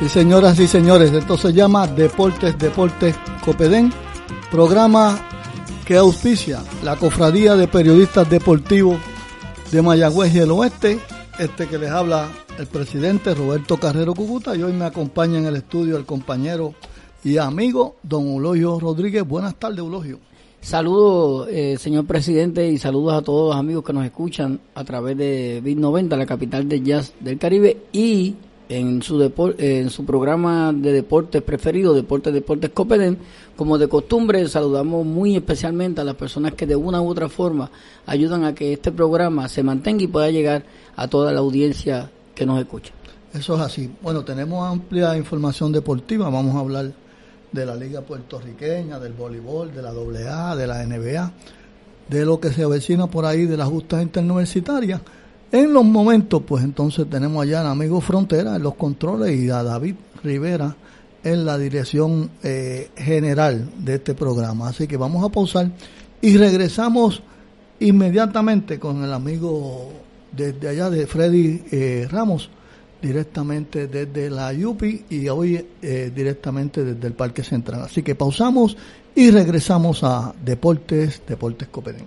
sí señoras y señores, esto se llama Deportes, Deportes Copedén, programa que auspicia la Cofradía de Periodistas Deportivos de Mayagüez y el Oeste, este que les habla el presidente Roberto Carrero Cucuta y hoy me acompaña en el estudio el compañero y amigo don Eulogio Rodríguez. Buenas tardes, Eulogio. Saludos, eh, señor presidente, y saludos a todos los amigos que nos escuchan a través de Bit 90, la capital del jazz del Caribe, y en su, en su programa de deportes preferido, Deportes Deportes Copeden. Como de costumbre, saludamos muy especialmente a las personas que de una u otra forma ayudan a que este programa se mantenga y pueda llegar a toda la audiencia que nos escucha. Eso es así. Bueno, tenemos amplia información deportiva. Vamos a hablar de la Liga Puertorriqueña, del voleibol, de la AA, de la NBA, de lo que se avecina por ahí de las justas interuniversitarias. En los momentos, pues entonces tenemos allá al amigo Frontera en los controles y a David Rivera en la dirección eh, general de este programa. Así que vamos a pausar y regresamos inmediatamente con el amigo desde allá de Freddy eh, Ramos directamente desde la Yupi y hoy eh, directamente desde el Parque Central. Así que pausamos y regresamos a Deportes, Deportes Copenhague.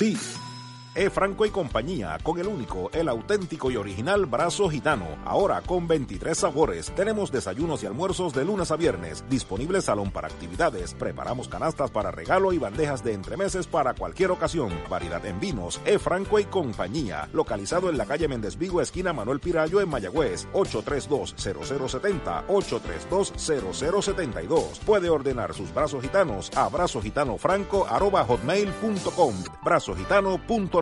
sí. E. Franco y compañía, con el único, el auténtico y original brazo gitano. Ahora con 23 sabores. Tenemos desayunos y almuerzos de lunes a viernes. Disponible salón para actividades. Preparamos canastas para regalo y bandejas de entremeses para cualquier ocasión. Variedad en vinos. E. Franco y compañía. Localizado en la calle Méndez Vigo, esquina Manuel Pirayo, en Mayagüez. 832-0070. 832-0072. Puede ordenar sus brazos gitanos a brazogitanofranco.com. Brazogitano.com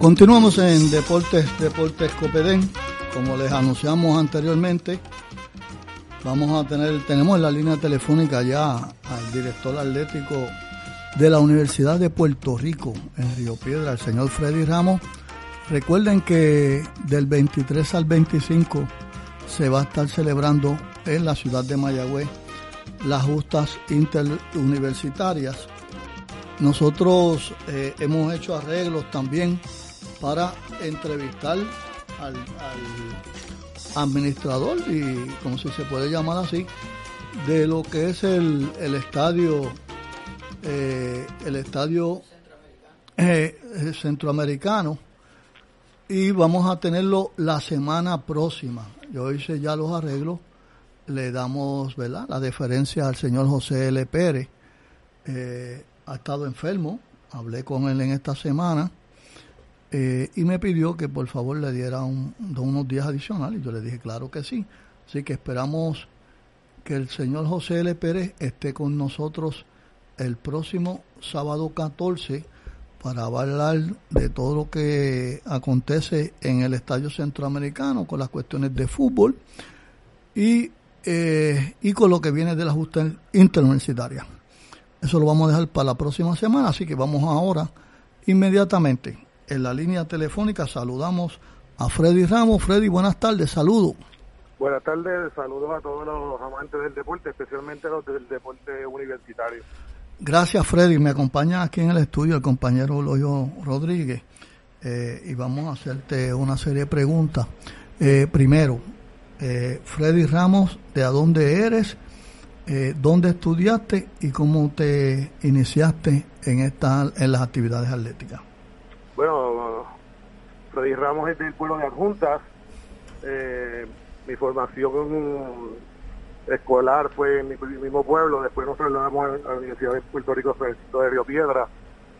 Continuamos en Deportes, Deportes Copedén. Como les anunciamos anteriormente, vamos a tener, tenemos en la línea telefónica ya al director atlético de la Universidad de Puerto Rico en Río Piedra, el señor Freddy Ramos. Recuerden que del 23 al 25 se va a estar celebrando en la ciudad de Mayagüez las justas interuniversitarias. Nosotros eh, hemos hecho arreglos también para entrevistar al, administrador, y como si se puede llamar así, de lo que es el, estadio, eh, el estadio eh, centroamericano y vamos a tenerlo la semana próxima. Yo hice ya los arreglos, le damos ¿verdad? la deferencia al señor José L. Pérez. Eh, ha estado enfermo, hablé con él en esta semana eh, y me pidió que por favor le diera unos días adicionales. Yo le dije, claro que sí. Así que esperamos que el señor José L. Pérez esté con nosotros el próximo sábado 14 para hablar de todo lo que acontece en el Estadio Centroamericano con las cuestiones de fútbol y, eh, y con lo que viene de la justa interuniversitaria. Eso lo vamos a dejar para la próxima semana, así que vamos ahora inmediatamente en la línea telefónica. Saludamos a Freddy Ramos. Freddy, buenas tardes, saludo. Buenas tardes, saludos a todos los amantes del deporte, especialmente los del deporte universitario. Gracias, Freddy. Me acompaña aquí en el estudio el compañero Loyo Rodríguez eh, y vamos a hacerte una serie de preguntas. Eh, primero, eh, Freddy Ramos, ¿de a dónde eres? ¿Dónde estudiaste y cómo te iniciaste en, esta, en las actividades atléticas? Bueno, Freddy Ramos es del pueblo de Adjuntas. Mi formación escolar fue en mi mismo pueblo, después nos trasladamos a la Universidad de Puerto Rico de Río Piedra,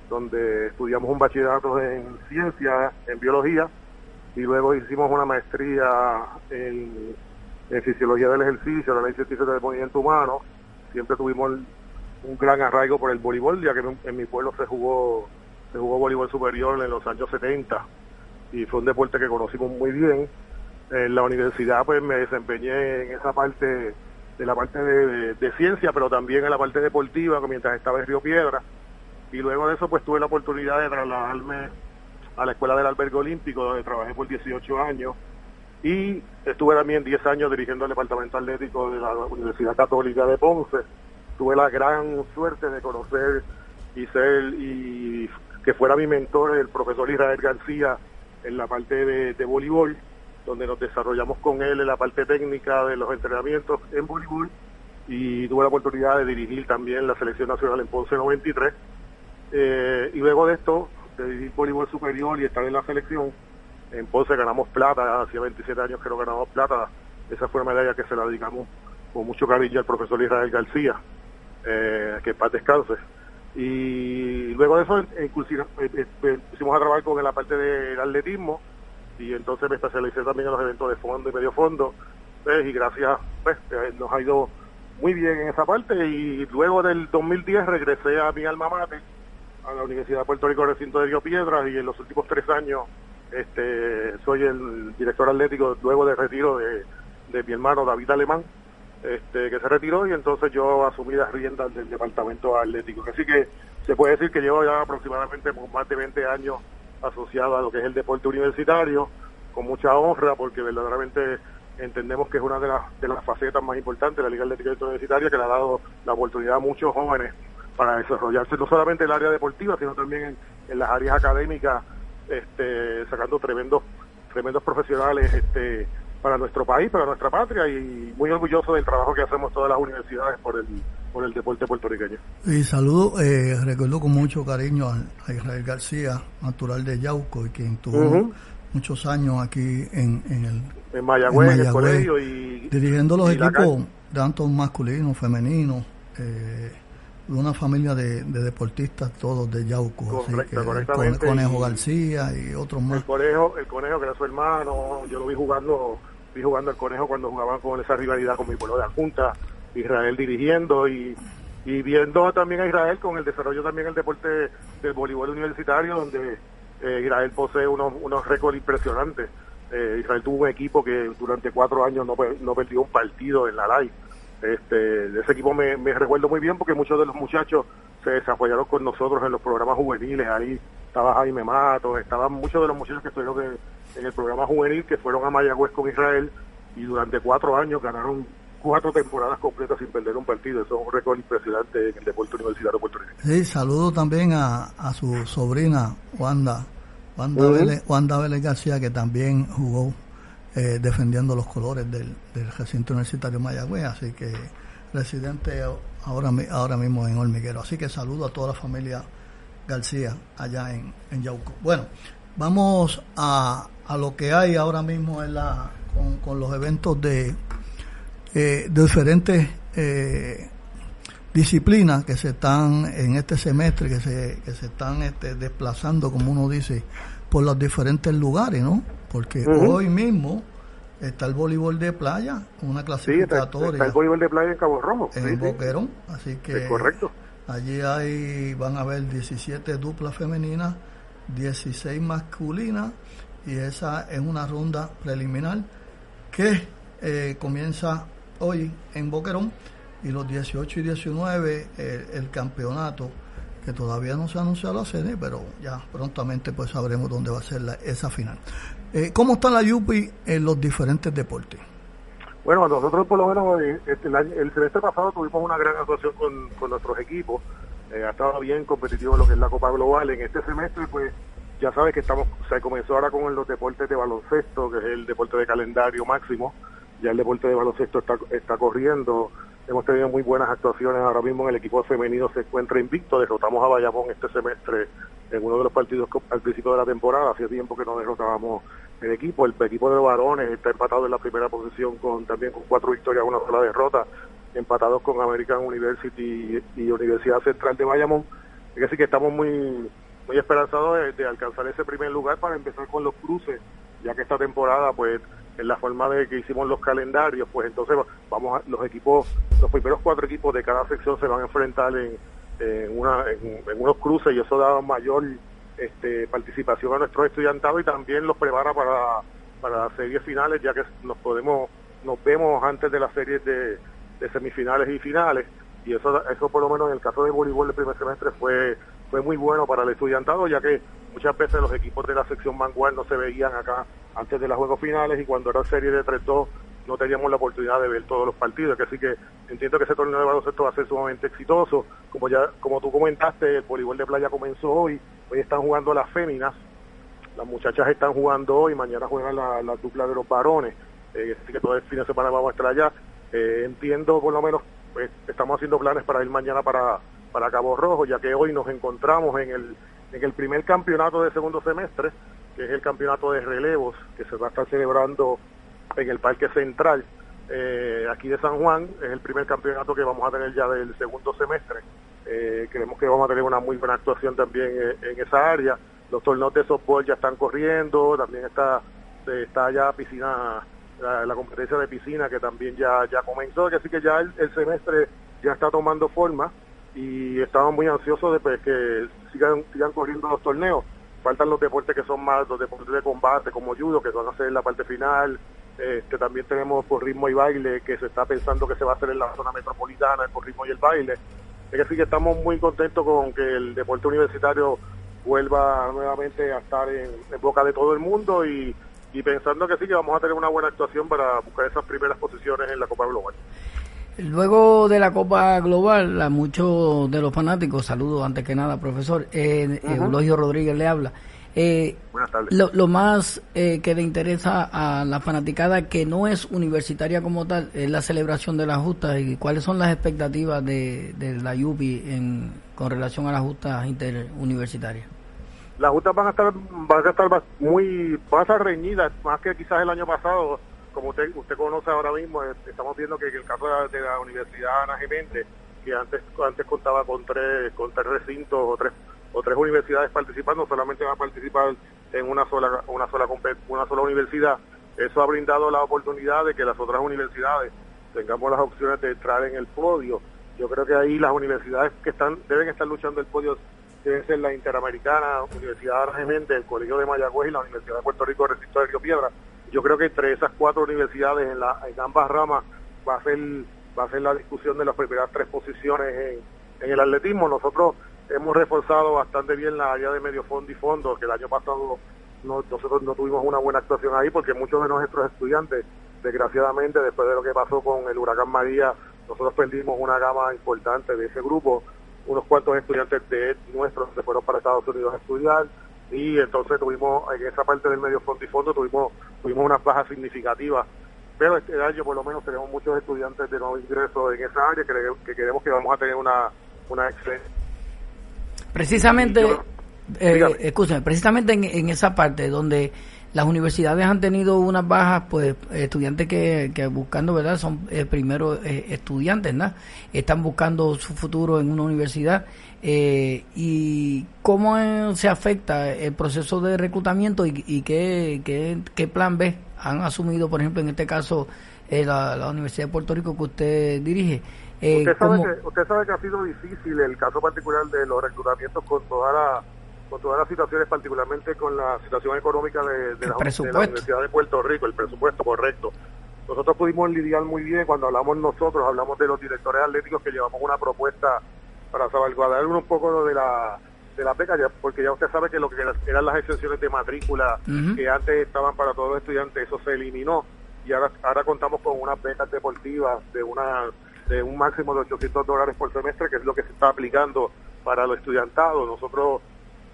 donde estudiamos un bachillerato en ciencia, en biología, y luego hicimos una maestría en, fisiología del ejercicio, la científica del movimiento humano. Siempre tuvimos un gran arraigo por el voleibol, ya que en, mi pueblo se jugó se jugó voleibol superior en los años 70 y fue un deporte que conocimos muy bien en la universidad pues me desempeñé en esa parte de la parte de, ciencia, pero también en la parte deportiva mientras estaba en Río Piedra. Y luego de eso pues tuve la oportunidad de trasladarme a la Escuela del Albergue Olímpico, donde trabajé por 18 años. Y estuve también 10 años dirigiendo el Departamento Atlético de la Universidad Católica de Ponce. Tuve la gran suerte de conocer y ser, y que fuera mi mentor el profesor Israel García en la parte de, de voleibol donde nos desarrollamos con él en la parte técnica de los entrenamientos en voleibol y tuve la oportunidad de dirigir también la selección nacional en Ponce 93. Eh, y luego de esto, de dirigir voleibol superior y estar en la selección, en Ponce ganamos plata, hacía 27 años que no ganamos plata, esa fue una medalla que se la dedicamos con mucho cariño al profesor Israel García, eh, que paz descanse. Y luego de eso, eh, pusimos a trabajar con la parte del atletismo, y entonces me especialicé también en los eventos de fondo y medio fondo. Pues, y gracias pues eh, nos ha ido muy bien en esa parte. Y luego del 2010 regresé a mi alma mater a la Universidad de Puerto Rico recinto de Río Piedras. Y en los últimos tres años este soy el director atlético luego del retiro de, de mi hermano David Alemán este, que se retiró. Y entonces yo asumí las riendas del departamento atlético. Así que se puede decir que llevo ya aproximadamente más de 20 años asociado a lo que es el deporte universitario, con mucha honra, porque verdaderamente entendemos que es una de las, de las facetas más importantes de la Liga Atlética Universitaria, que le ha dado la oportunidad a muchos jóvenes para desarrollarse no solamente en el área deportiva, sino también en, las áreas académicas, este, sacando tremendos, tremendos profesionales este, para nuestro país, para nuestra patria, y muy orgulloso del trabajo que hacemos todas las universidades por el por el deporte puertorriqueño. Y saludo, eh, recuerdo con mucho cariño a, Israel García, natural de Yauco, y quien tuvo muchos años aquí en, en el en Mayagüez, en, el colegio y dirigiendo los equipos tanto masculinos, femeninos, eh, una familia de, deportistas todos de Yauco, Correcto, Conejo García y otros más. El conejo, el conejo que era su hermano, yo lo vi jugando, vi jugando el conejo cuando jugaban con esa rivalidad con mi pueblo de Junta Israel dirigiendo y, viendo también a Israel con el desarrollo también del deporte del voleibol universitario, donde eh, Israel posee unos, unos récords impresionantes. Eh, Israel tuvo un equipo que durante cuatro años no, no perdió un partido en la LAI. Este, ese equipo me, me recuerdo muy bien porque muchos de los muchachos se desarrollaron con nosotros en los programas juveniles. Ahí estaba Jaime Matos, estaban muchos de los muchachos que estuvieron en el programa juvenil que fueron a Mayagüez con Israel y durante cuatro años ganaron cuatro temporadas completas sin perder un partido. Eso es un récord impresionante en el deporte universitario puertorriqueño. Sí, saludo también a, a su sobrina Wanda, Wanda, Vélez, García, que también jugó eh, defendiendo los colores del, del recinto universitario Mayagüez, así que residente ahora, ahora mismo en Hormiguero. Así que saludo a toda la familia García allá en, en Yauco. Bueno, vamos a, a lo que hay ahora mismo en la, con, con los eventos de eh, de diferentes eh, disciplinas que se están en este semestre, que se, que se están este, desplazando, como uno dice, por los diferentes lugares, ¿no? Porque hoy mismo Está el voleibol de playa, una clasificatoria. está, el voleibol de playa en Cabo Rojo. En Boquerón, así que... correcto. Allí hay, van a haber 17 duplas femeninas, 16 masculinas, y esa es una ronda preliminar que eh, comienza hoy en Boquerón, y los 18 y 19 el campeonato que todavía no se ha anunciado la sede, pero ya prontamente pues sabremos dónde va a ser esa final. Eh, ¿Cómo está la Yupi en los diferentes deportes? Bueno, nosotros por lo menos eh, este, el, semestre pasado tuvimos una gran actuación con, nuestros equipos. Eh, ha estado bien competitivo lo que es la Copa Global. En este semestre, pues ya sabes que estamos se comenzó ahora con los deportes de baloncesto, que es el deporte de calendario máximo. Ya el deporte de baloncesto está, está corriendo. Hemos tenido muy buenas actuaciones. Ahora mismo en el equipo femenino se encuentra invicto. Derrotamos a Bayamón este semestre en uno de los partidos al principio de la temporada. Hacía tiempo que no derrotábamos el equipo. El equipo de varones está empatado en la primera posición con también con cuatro victorias, una sola derrota, empatados con American University y Universidad Central de Bayamón. Es decir, que estamos muy muy esperanzados de, alcanzar ese primer lugar para empezar con los cruces, ya que esta temporada, pues, en la forma de que hicimos los calendarios, pues entonces vamos los equipos, los primeros cuatro equipos de cada sección se van a enfrentar en, en, unos cruces y eso da mayor este, participación a nuestros estudiantados y también los prepara para, para las series finales, ya que nos podemos, nos vemos antes de las series de, semifinales y finales, y eso, eso por lo menos en el caso de voleibol el primer semestre fue, fue muy bueno para el estudiantado, ya que muchas veces los equipos de la sección vanguard no se veían acá antes de los juegos finales y cuando era serie de 3-2 no teníamos la oportunidad de ver todos los partidos, así que entiendo que ese torneo de baloncesto va a ser sumamente exitoso. Como ya como tú comentaste, el voleibol de playa comenzó hoy, hoy están jugando las féminas, las muchachas están jugando hoy, mañana juegan la, la dupla de los varones, eh, así que todo el fin de semana vamos a estar allá. Eh, entiendo por lo menos, pues, estamos haciendo planes para ir mañana para, para Cabo Rojo, ya que hoy nos encontramos en el, en el primer campeonato de segundo semestre, que es el campeonato de relevos, que se va a estar celebrando en el Parque Central, eh, aquí de San Juan. Es el primer campeonato que vamos a tener ya del segundo semestre. Eh, creemos que vamos a tener una muy buena actuación también eh, en, esa área. Los torneos de softball ya están corriendo, también está está ya piscina, la, competencia de piscina que también ya ya comenzó, así que ya el, semestre ya está tomando forma y estamos muy ansiosos de pues, que sigan sigan corriendo los torneos. Faltan los deportes que son más los deportes de combate como judo que van a ser la parte final, este, también tenemos por ritmo y baile, que se está pensando que se va a hacer en la zona metropolitana, el por ritmo y el baile. Es decir, que estamos muy contentos con que el deporte universitario vuelva nuevamente a estar en, boca de todo el mundo y, pensando que sí, que vamos a tener una buena actuación para buscar esas primeras posiciones en la Copa Global. Luego de la Copa Global, a muchos de los fanáticos, saludos antes que nada, profesor, eh, Eulogio Rodríguez le habla. Eh, Lo, más eh, que le interesa a la fanaticada que no es universitaria como tal es la celebración de las justas y cuáles son las expectativas de, la UPI en, con relación a las justas interuniversitarias. Las justas van a estar van a estar muy van a estar reñidas más que quizás el año pasado como usted usted conoce ahora mismo eh, estamos viendo que, el caso de la, Universidad Ana Gemente que antes antes contaba con tres con tres recintos o tres o tres universidades participando, solamente va a participar en una sola una sola una sola universidad. Eso ha brindado la oportunidad de que las otras universidades tengamos las opciones de entrar en el podio. Yo creo que ahí las universidades que están deben estar luchando el podio deben ser la Interamericana, Universidad Gemente, el Colegio de Mayagüez y la Universidad de Puerto Rico, Recinto de Río Piedra. Yo creo que entre esas cuatro universidades en, la, en ambas ramas va a ser va a ser la discusión de las primeras tres posiciones en, en el atletismo. Nosotros hemos reforzado bastante bien la área de medio fondo y fondo, que el año pasado nosotros no tuvimos una buena actuación ahí porque muchos de nuestros estudiantes, desgraciadamente, después de lo que pasó con el huracán María, nosotros perdimos una gama importante de ese grupo, unos cuantos estudiantes de nuestros se fueron para Estados Unidos a estudiar y entonces tuvimos en esa parte del medio fondo y fondo tuvimos tuvimos unas bajas significativas. Pero este año por lo menos tenemos muchos estudiantes de nuevo ingreso en esa área que, que queremos que vamos a tener una una excelente Precisamente, eh, escúchame, precisamente en, esa parte donde las universidades han tenido unas bajas, pues estudiantes que, que buscando, ¿verdad? Son eh, primero eh, estudiantes, ¿no? Están buscando su futuro en una universidad. Eh, ¿Y cómo se afecta el proceso de reclutamiento y, y qué, qué, qué, plan B han asumido, por ejemplo, en este caso, la, la, Universidad de Puerto Rico que usted dirige? usted, sabe que, usted sabe que ha sido difícil el caso particular de los reclutamientos con toda la con todas las situaciones, particularmente con la situación económica de, la, Universidad de Puerto Rico, el presupuesto correcto. Nosotros pudimos lidiar muy bien cuando hablamos nosotros, hablamos de los directores atléticos que llevamos una propuesta para salvaguardar un poco de la de la beca, porque ya usted sabe que lo que eran las exenciones de matrícula que antes estaban para todos los estudiantes, eso se eliminó y ahora, ahora contamos con unas becas deportivas de una de un máximo de 800 dólares por semestre, que es lo que se está aplicando para los estudiantados. Nosotros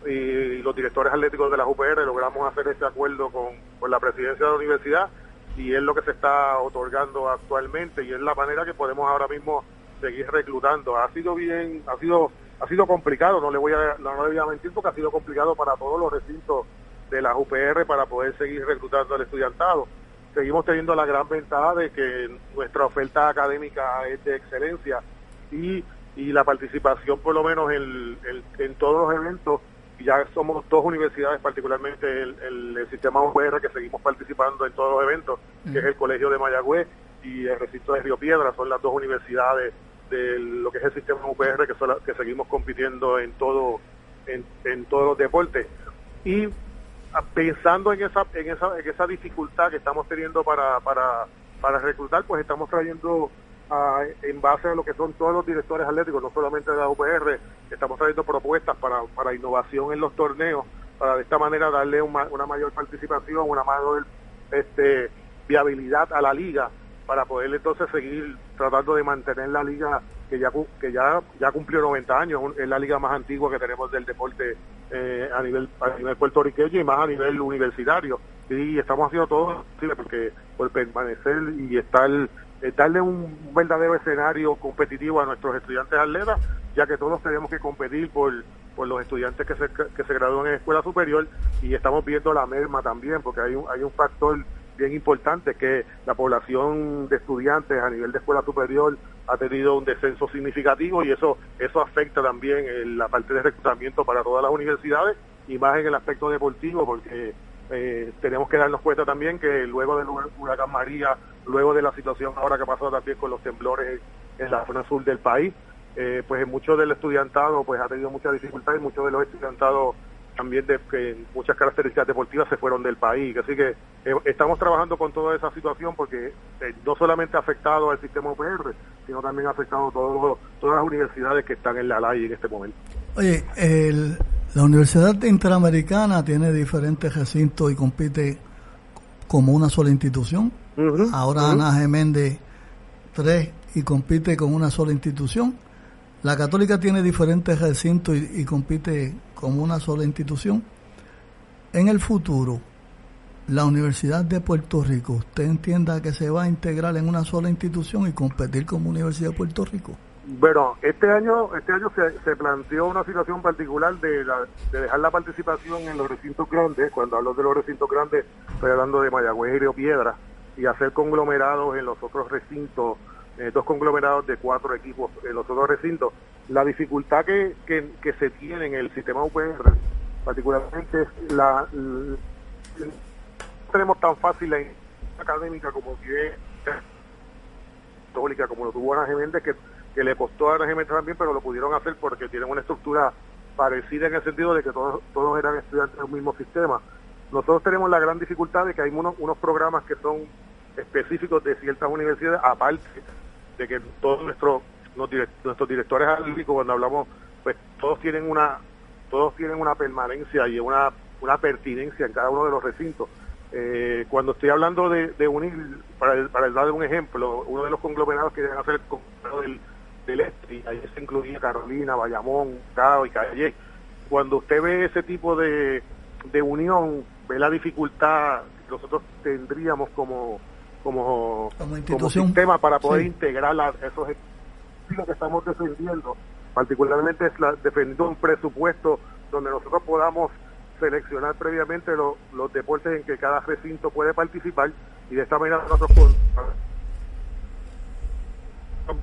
y los directores atléticos de la UPR logramos hacer este acuerdo con, la presidencia de la universidad y es lo que se está otorgando actualmente y es la manera que podemos ahora mismo seguir reclutando. Ha sido bien, ha sido ha sido complicado, no le voy a no, le voy a mentir porque ha sido complicado para todos los recintos de la UPR para poder seguir reclutando al estudiantado. Seguimos teniendo la gran ventaja de que nuestra oferta académica es de excelencia y, y la participación por lo menos en, en todos los eventos ya somos dos universidades, particularmente el, sistema UPR, que seguimos participando en todos los eventos, que es el Colegio de Mayagüez y el recinto de Río Piedra, son las dos universidades de lo que es el sistema UPR que, son que seguimos compitiendo en todo en, todos los deportes. Y pensando en esa, en esa, en esa dificultad que estamos teniendo para, para, para reclutar, pues estamos trayendo en base a lo que son todos los directores atléticos, no solamente de la UPR, estamos trayendo propuestas para, para innovación en los torneos, para de esta manera darle una, mayor participación, una mayor este, viabilidad a la liga, para poder entonces seguir tratando de mantener la liga que ya que ya ya cumplió 90 años, es la liga más antigua que tenemos del deporte eh, a nivel a nivel puertorriqueño y más a nivel universitario. Y estamos haciendo todo posible porque por permanecer y estar eh, darle un verdadero escenario competitivo a nuestros estudiantes atletas, ya que todos tenemos que competir por, por los estudiantes que se, que se gradúan en escuela superior y estamos viendo la merma también, porque hay un, hay un factor bien importante que la población de estudiantes a nivel de escuela superior ha tenido un descenso significativo y eso eso afecta también la parte de reclutamiento para todas las universidades y más en el aspecto deportivo porque eh, tenemos que darnos cuenta también que luego del huracán María, luego de la situación ahora que pasó también con los temblores en la zona sur del país, eh, pues mucho del estudiantado pues ha tenido mucha dificultad y muchos de los estudiantados también de que muchas características deportivas se fueron del país. Así que eh, estamos trabajando con toda esa situación porque no solamente ha afectado al sistema UPR, sino también ha afectado todos todas las universidades que están en la LAI en este momento. Oye, el, la Universidad Interamericana tiene diferentes recintos y compite como una sola institución. Ahora Ana Geméndez tres y compite con una sola institución. La Católica tiene diferentes recintos y, compite como una sola institución. En el futuro, la Universidad de Puerto Rico, ¿usted entienda que se va a integrar en una sola institución y competir como Universidad de Puerto Rico? Bueno, este año este año se, planteó una situación particular de, dejar la participación en los recintos grandes. Cuando hablo de los recintos grandes, estoy hablando de Mayagüez y Río Piedra, y hacer conglomerados en los otros recintos, eh, dos conglomerados de cuatro equipos en los otros recintos. La dificultad que, que, se tiene en el sistema UPR, particularmente, la, no tenemos tan fácil la académica como que católica, como lo tuvo Ana Geméndez, que que le costó a la también, pero lo pudieron hacer porque tienen una estructura parecida en el sentido de que todos, todos eran estudiantes del mismo sistema. Nosotros tenemos la gran dificultad de que hay unos, unos programas que son específicos de ciertas universidades, aparte de que todos nuestros nuestros directores académicos cuando hablamos pues todos tienen una todos tienen una permanencia y una una pertinencia en cada uno de los recintos eh, cuando estoy hablando de, unir para, para dar un ejemplo uno de los conglomerados que deben hacer el del este, y ahí se incluía Carolina, Bayamón, Cao y Calle. Cuando usted ve ese tipo de, de unión, ve la dificultad que nosotros tendríamos como como, como, sistema para poder integrar a esos lo que estamos defendiendo. Particularmente es la, defendiendo un presupuesto donde nosotros podamos seleccionar previamente los deportes en que cada recinto puede participar y de esta manera nosotros con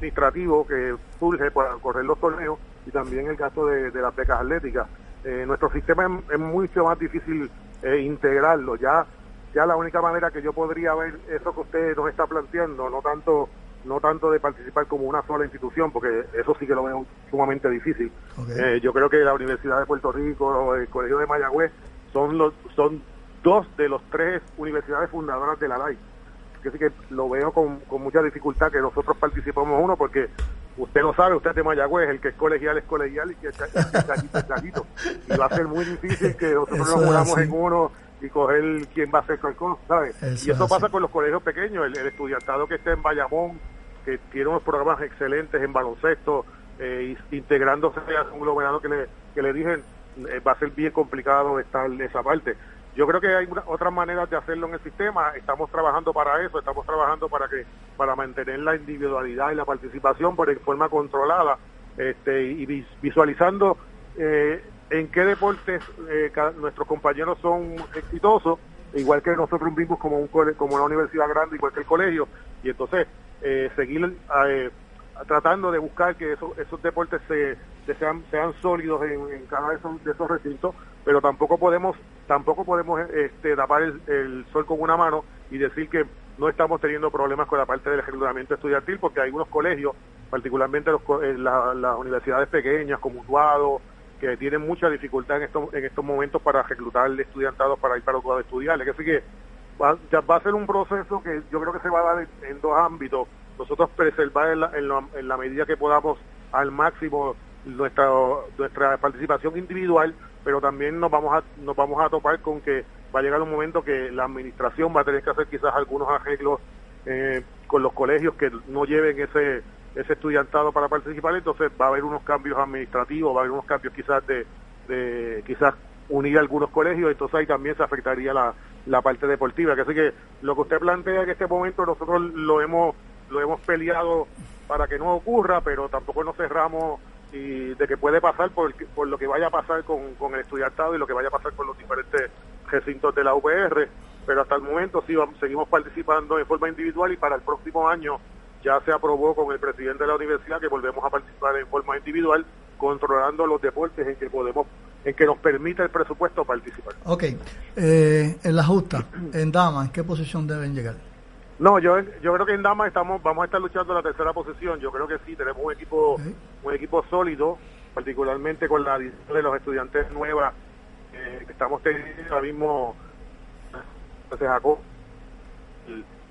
administrativo que surge para correr los torneos y también el gasto de, las becas atléticas. Eh, nuestro sistema es, mucho más difícil eh, integrarlo. Ya, ya la única manera que yo podría ver eso que usted nos está planteando, no tanto no tanto de participar como una sola institución, porque eso sí que lo veo sumamente difícil. Eh, yo creo que la Universidad de Puerto Rico, el Colegio de Mayagüez, son los son dos de los tres universidades fundadoras de la LAI. Así que lo veo con, con mucha dificultad que nosotros participemos uno, porque usted lo sabe, usted es de Mayagüez, el que es colegial es colegial y que es es. Y va a ser muy difícil que nosotros nos unamos en uno y coger quién va a ser cualquier ¿sabes? y eso pasa con los colegios pequeños, el, estudiantado que esté en Bayamón, que tiene unos programas excelentes en baloncesto, eh, integrándose a un conglomerado que le, que le dije, eh, va a ser bien complicado estar en esa parte. Yo creo que hay otras maneras de hacerlo en el sistema. Estamos trabajando para eso, estamos trabajando para que para mantener la individualidad y la participación por en forma controlada este, y visualizando eh, en qué deportes eh, nuestros compañeros son exitosos, igual que nosotros mismos como un como una universidad grande, igual que el colegio, y entonces eh, seguir tratando de buscar que esos, esos deportes se, sean, sean sólidos en, cada de esos, de esos recintos, pero tampoco podemos tampoco podemos este, tapar el, sol con una mano y decir que no estamos teniendo problemas con la parte del reclutamiento estudiantil, porque hay unos colegios, particularmente los, eh, las universidades pequeñas como Utuado, que tienen mucha dificultad en estos, en estos momentos para reclutar estudiantados para ir para Utuado a estudiar. Así que va a ser un proceso que yo creo que se va a dar en, dos ámbitos. Nosotros preservar en la, en la medida que podamos al máximo nuestra nuestra participación individual, pero también nos vamos a nos vamos a topar con que va a llegar un momento que la administración va a tener que hacer quizás algunos arreglos eh, con los colegios que no lleven ese ese estudiantado para participar, entonces va a haber unos cambios administrativos, va a haber unos cambios quizás de, de quizás unir algunos colegios, entonces ahí también se afectaría la, la parte deportiva, así que lo que usted plantea en este momento nosotros lo hemos lo hemos peleado para que no ocurra, pero tampoco nos cerramos y de que puede pasar por, lo que vaya a pasar con, el estudiantado y lo que vaya a pasar con los diferentes recintos de la UPR, pero hasta el momento sí seguimos participando en forma individual y para el próximo año ya se aprobó con el presidente de la universidad que volvemos a participar en forma individual, controlando los deportes en que podemos, en que nos permite el presupuesto participar. Ok, eh, en la justa, en Dama, ¿en qué posición deben llegar? No, yo, yo creo que en Dama estamos, vamos a estar luchando la tercera posición. Yo creo que sí, tenemos un equipo, un equipo sólido, particularmente con la de los estudiantes nuevas eh, que estamos teniendo ahora mismo. Se sacó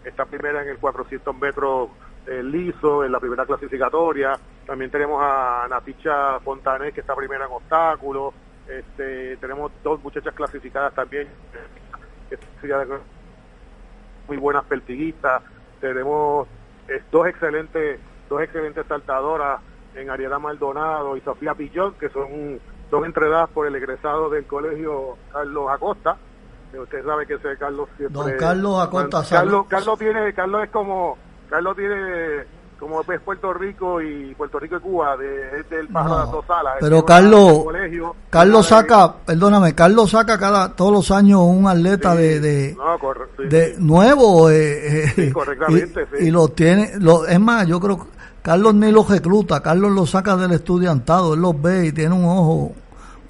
esta primera en el 400 metros eh, liso, en la primera clasificatoria. También tenemos a Naticha Fontanet, que está primera en obstáculos. Este, tenemos dos muchachas clasificadas también, que muy buenas pertiguistas, tenemos eh, dos excelentes, dos excelentes saltadoras en Ariela Maldonado y Sofía Pillón, que son dos entrenadas por el egresado del colegio Carlos Acosta. Usted sabe que ese Carlos siempre... Don Carlos Acosta. Carlos, Carlos tiene, Carlos es como, Carlos tiene como es Puerto Rico y Puerto Rico y Cuba, de, del pájaro de las dos. Pero Carlos, Carlos saca, perdóname, Carlos saca cada todos los años un atleta de, de, nuevo eh, eh correctamente, y, y, lo tiene, lo, es más, yo creo Carlos ni los recluta, Carlos los saca del estudiantado, él los ve y tiene un ojo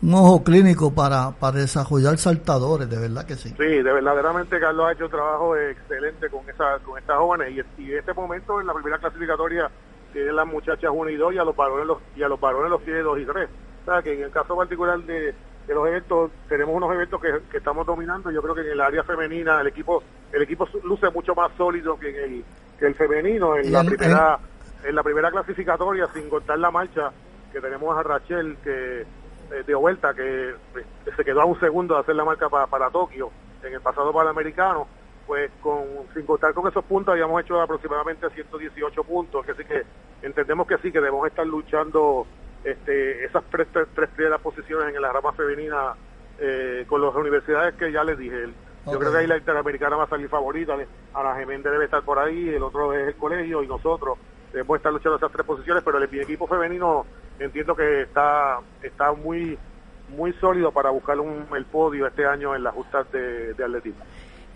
un ojo clínico para, para desarrollar saltadores, de verdad que sí. Sí, de verdaderamente Carlos ha hecho un trabajo excelente con esa, con estas jóvenes y, y en este momento en la primera clasificatoria tiene las muchachas 1 y 2 y a los varones los, y a los varones los tiene 2 y 3. O sea que en el caso particular de, los eventos, tenemos unos eventos que, que, estamos dominando, yo creo que en el área femenina el equipo el equipo luce mucho más sólido que, en el, que el femenino en la primera en la primera clasificatoria sin contar la marcha que tenemos a Rachel que eh, de vuelta que eh, se quedó a un segundo de hacer la marca para, para Tokio en el pasado panamericano, pues con sin contar con esos puntos habíamos hecho aproximadamente 118 puntos, que sí que entendemos que sí, que debemos estar luchando este, esas tres, tres, primeras posiciones en la rama femenina eh, con las universidades que ya les dije. Yo creo que ahí la Interamericana va a salir favorita, a la Geméndez debe estar por ahí, el otro es el colegio y nosotros debemos estar luchando esas tres posiciones, pero el equipo femenino entiendo que está está muy muy sólido para buscar un, el podio este año en las justas de, atletismo.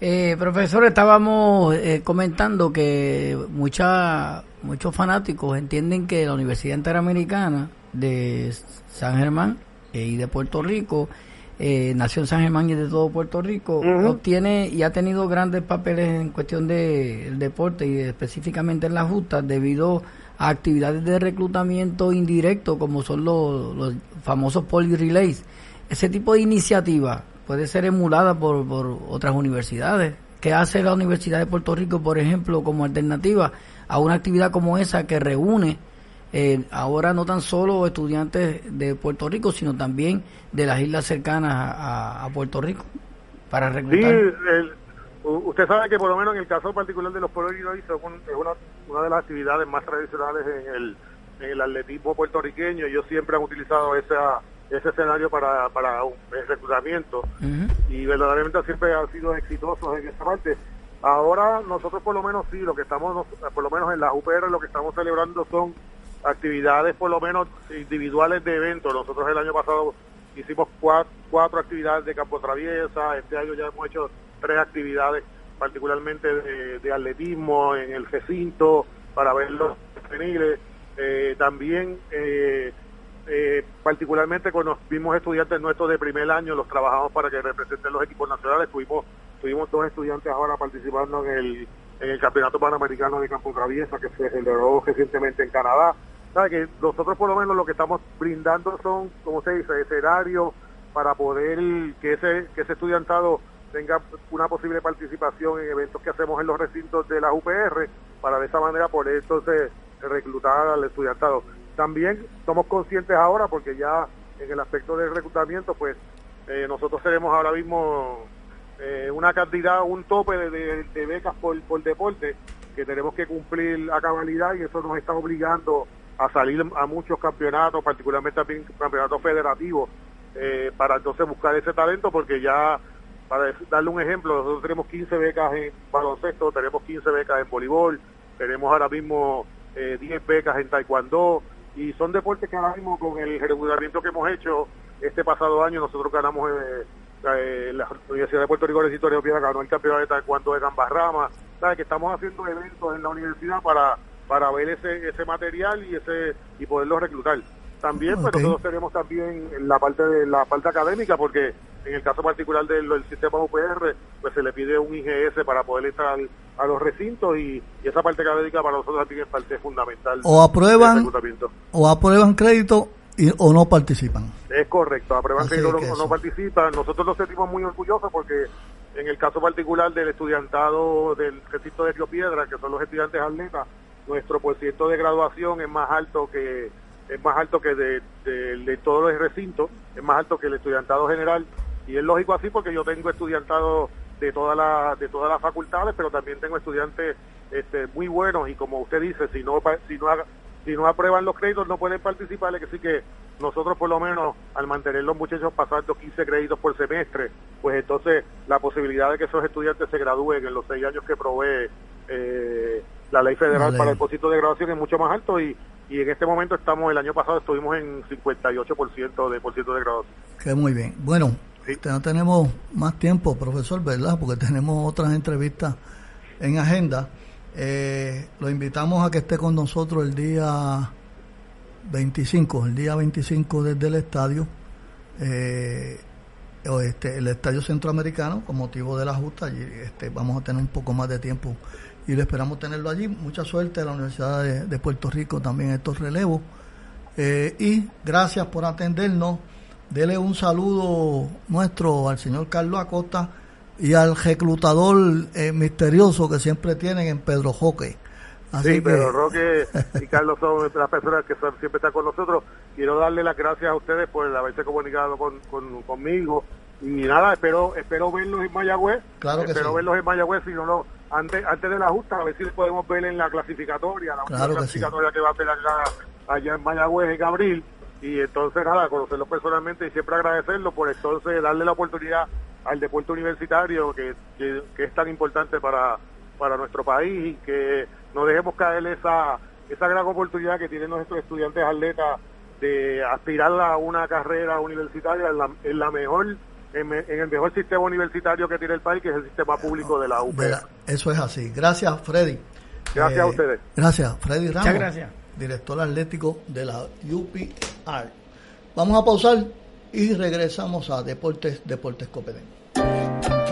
Eh, profesor, estábamos eh, comentando que mucha, muchos fanáticos entienden que la Universidad Interamericana de San Germán y de Puerto Rico eh, nació en San Germán y de todo Puerto Rico, obtiene y ha tenido grandes papeles en cuestión del deporte y específicamente en las justas debido a actividades de reclutamiento indirecto como son los, los famosos poly relays. Ese tipo de iniciativa puede ser emulada por, por otras universidades. ¿Qué hace la Universidad de Puerto Rico, por ejemplo, como alternativa a una actividad como esa que reúne eh, ahora no tan solo estudiantes de Puerto Rico, sino también de las islas cercanas a, Puerto Rico para reclutar. Sí, usted sabe que por lo menos en el caso particular de los pueblos es una, una de las actividades más tradicionales en el, en el atletismo puertorriqueño. Ellos siempre han utilizado esa, ese escenario para, para el reclutamiento y verdaderamente siempre han sido exitosos en esa parte. Ahora nosotros por lo menos sí, lo que estamos, por lo menos en la UPR, lo que estamos celebrando son actividades por lo menos individuales de eventos. Nosotros el año pasado hicimos cuatro, actividades de campo traviesa, este año ya hemos hecho tres actividades particularmente de, atletismo en el recinto para ver los juveniles. Eh, también eh, eh, particularmente con los mismos estudiantes nuestros de primer año, los trabajamos para que representen los equipos nacionales. Tuvimos, tuvimos dos estudiantes ahora participando en el, en el Campeonato Panamericano de Campo Traviesa que se celebró recientemente en Canadá que nosotros por lo menos lo que estamos brindando son, como se dice, escenarios para poder que ese, que ese estudiantado tenga una posible participación en eventos que hacemos en los recintos de la UPR, para de esa manera poder entonces reclutar al estudiantado. También somos conscientes ahora, porque ya en el aspecto del reclutamiento, pues eh, nosotros tenemos ahora mismo eh, una cantidad, un tope de, becas por, por deporte que tenemos que cumplir a cabalidad y eso nos está obligando a salir a muchos campeonatos, particularmente también campeonatos federativos, eh, para entonces buscar ese talento, porque ya, para darle un ejemplo, nosotros tenemos 15 becas en baloncesto, tenemos 15 becas en voleibol, tenemos ahora mismo eh, 10 becas en taekwondo, y son deportes que ahora mismo con el regulamiento que hemos hecho este pasado año, nosotros ganamos eh, eh la Universidad de Puerto Rico, el Piedra ganó el campeonato de taekwondo de Gambarrama, ¿sabes? que estamos haciendo eventos en la universidad para para ver ese, ese material y ese y poderlo reclutar. También, pues nosotros tenemos también la parte de la parte académica, porque en el caso particular del, sistema UPR, pues se le pide un IGS para poder entrar a los recintos y, esa parte académica para nosotros también es parte fundamental. O aprueban, o aprueban crédito y, o no participan. Es correcto, aprueban crédito o no, participan. Nosotros nos sentimos muy orgullosos porque en el caso particular del estudiantado del recinto de Río Piedra, que son los estudiantes atletas, nuestro porcentaje de graduación es más alto que es más alto que de, de, todos los recintos, es más alto que el estudiantado general. Y es lógico así porque yo tengo estudiantado de todas las de todas las facultades, pero también tengo estudiantes este, muy buenos. Y como usted dice, si no si no si no aprueban los créditos no pueden participar, que sí que nosotros por lo menos al mantener los muchachos pasando 15 créditos por semestre, pues entonces la posibilidad de que esos estudiantes se gradúen en los seis años que provee eh, la ley federal para el depósito de graduación es mucho más alto. Y, y en este momento estamos, el año pasado estuvimos en 58% de por ciento de graduación. Que muy bien. Bueno, no tenemos más tiempo, profesor, ¿verdad? Porque tenemos otras entrevistas en agenda. Eh, lo invitamos a que esté con nosotros el día 25, el día 25 desde el estadio, eh, este, el estadio centroamericano, con motivo de la justa. Y, este, vamos a tener un poco más de tiempo y le esperamos tenerlo allí. Mucha suerte a la Universidad de, Puerto Rico también estos relevos. Eh, y gracias por atendernos. Dele un saludo nuestro al señor Carlos Acosta y al reclutador eh, misterioso que siempre tienen en Pedro Joque. sí, Pedro Roque y Carlos son las personas que siempre están con nosotros. Quiero darle las gracias a ustedes por haberse comunicado con, conmigo. Y nada, espero espero verlos en Mayagüez. Claro que espero verlos en Mayagüez, si no, no antes, antes de la justa, a ver si podemos ver en la clasificatoria, la clasificatoria que va a hacer allá en Mayagüez en abril. Y entonces, nada, conocerlo personalmente y siempre agradecerlo por entonces darle la oportunidad al deporte universitario que, que, es tan importante para, para nuestro país y que no dejemos caer esa, esa gran oportunidad que tienen nuestros estudiantes atletas de aspirar a una carrera universitaria en la, en la mejor en, el mejor sistema universitario que tiene el país, que es el sistema público de la UP. eso es así. Gracias, Freddy. Gracias a eh, ustedes. Gracias, Freddy Ramos. Muchas gracias. Director atlético de la UPR. Vamos a pausar y regresamos a Deportes, Deportes Copedén.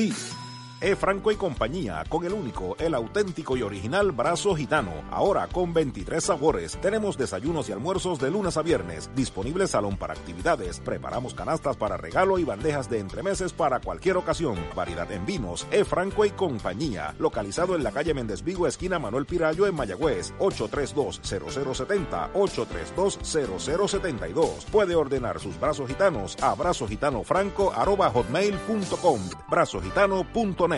feet. E. Franco y compañía, con el único, el auténtico y original brazo gitano. Ahora con 23 sabores. Tenemos desayunos y almuerzos de lunes a viernes. Disponible salón para actividades. Preparamos canastas para regalo y bandejas de entremeses para cualquier ocasión. Variedad en vinos. E. Franco y compañía. Localizado en la calle Méndez Vigo, esquina Manuel Pirayo en Mayagüez. 832-0070. 832-0072. Puede ordenar sus brazos gitanos a brazogitanofranco.hotmail.com. Brazogitano.net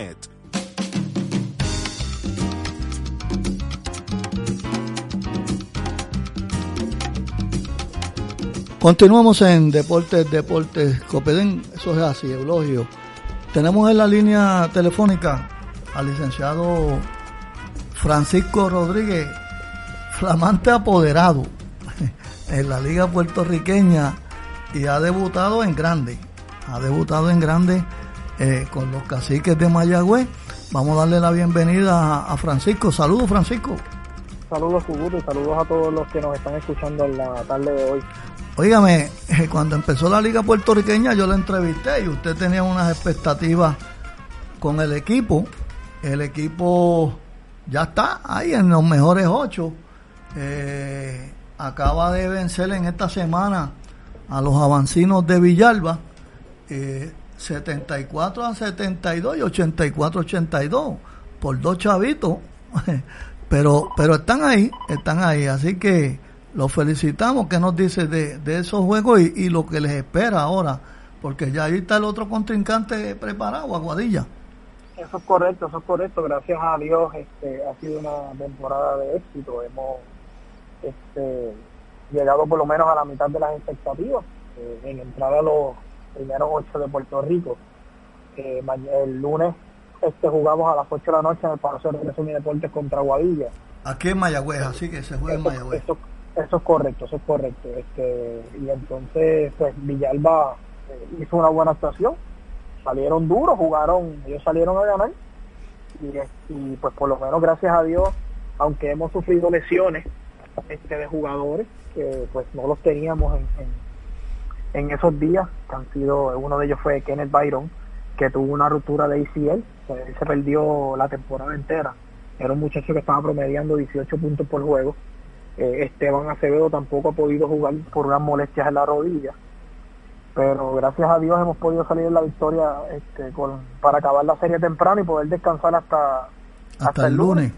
Continuamos en Deportes, Deportes Copedén, eso es así, Eulogio. Tenemos en la línea telefónica al licenciado Francisco Rodríguez, flamante apoderado en la Liga Puertorriqueña y ha debutado en grande. Ha debutado en grande eh, con los caciques de Mayagüez. Vamos a darle la bienvenida a, Francisco. Saludos, Francisco. Saludos, Cubuto, y saludos a todos los que nos están escuchando en la tarde de hoy. Óigame, eh, cuando empezó la Liga Puertorriqueña yo lo entrevisté y usted tenía unas expectativas con el equipo. El equipo ya está ahí en los mejores ocho. Eh, acaba de vencer en esta semana a los avancinos de Villalba. 74 a 72 y 84 a 82 por dos chavitos. Pero, pero están ahí, están ahí. Así que los felicitamos. ¿Qué nos dice de, de esos juegos y, lo que les espera ahora? Porque ya ahí está el otro contrincante preparado, Aguadilla. Eso es correcto, eso es correcto. Gracias a Dios este, ha sido una temporada de éxito. Hemos este, llegado por lo menos a la mitad de las expectativas. Eh, en entrar a los primero 8 de Puerto Rico. Eh, el lunes este jugamos a las 8 de la noche en el Palacio de Recreación y Deportes contra Guadilla. Aquí en Mayagüez, así que se juega en Mayagüez. Eso, es correcto, eso es correcto. Este, y entonces, pues Villalba eh, hizo una buena actuación. Salieron duros, jugaron, ellos salieron a ganar. Y, pues por lo menos gracias a Dios, aunque hemos sufrido lesiones este, de jugadores, que pues no los teníamos en en esos días, que han sido, uno de ellos fue Kenneth Byron, que tuvo una ruptura de ACL, él se perdió la temporada entera. Era un muchacho que estaba promediando 18 puntos por juego. Eh, Esteban Acevedo tampoco ha podido jugar por unas molestias en la rodilla. Pero gracias a Dios hemos podido salir en la victoria este, con, para acabar la serie temprano y poder descansar hasta, hasta, el lunes.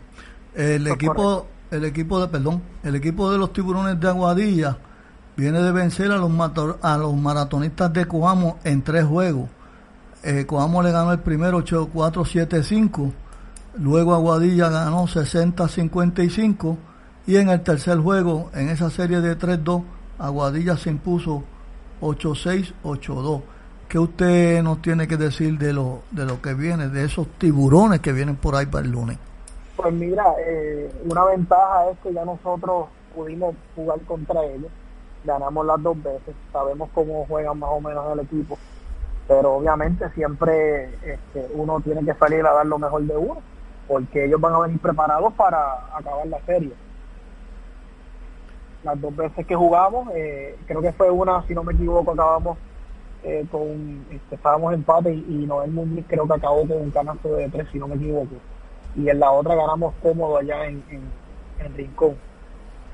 El equipo, el equipo de, perdón, el equipo de los tiburones de Aguadilla viene de vencer a los, a los maratonistas de Coamo en tres juegos. Eh, Coamo le ganó el primero 8-4-7-5, luego Aguadilla ganó 60-55 y en el tercer juego, en esa serie de 3-2, Aguadilla se impuso 8-6-8-2. ¿Qué usted nos tiene que decir de lo, de lo que viene, de esos tiburones que vienen por ahí para el lunes? Pues mira, eh, una ventaja es que ya nosotros pudimos jugar contra ellos. Ganamos las dos veces, sabemos cómo juegan más o menos el equipo, pero obviamente siempre este, uno tiene que salir a dar lo mejor de uno, porque ellos van a venir preparados para acabar la serie. Las dos veces que jugamos, eh, creo que fue una, si no me equivoco, acabamos eh, con, este, estábamos en empate y, y Noel Muñiz creo que acabó con un canasto de tres, si no me equivoco. Y en la otra ganamos cómodo allá en, en, Rincón.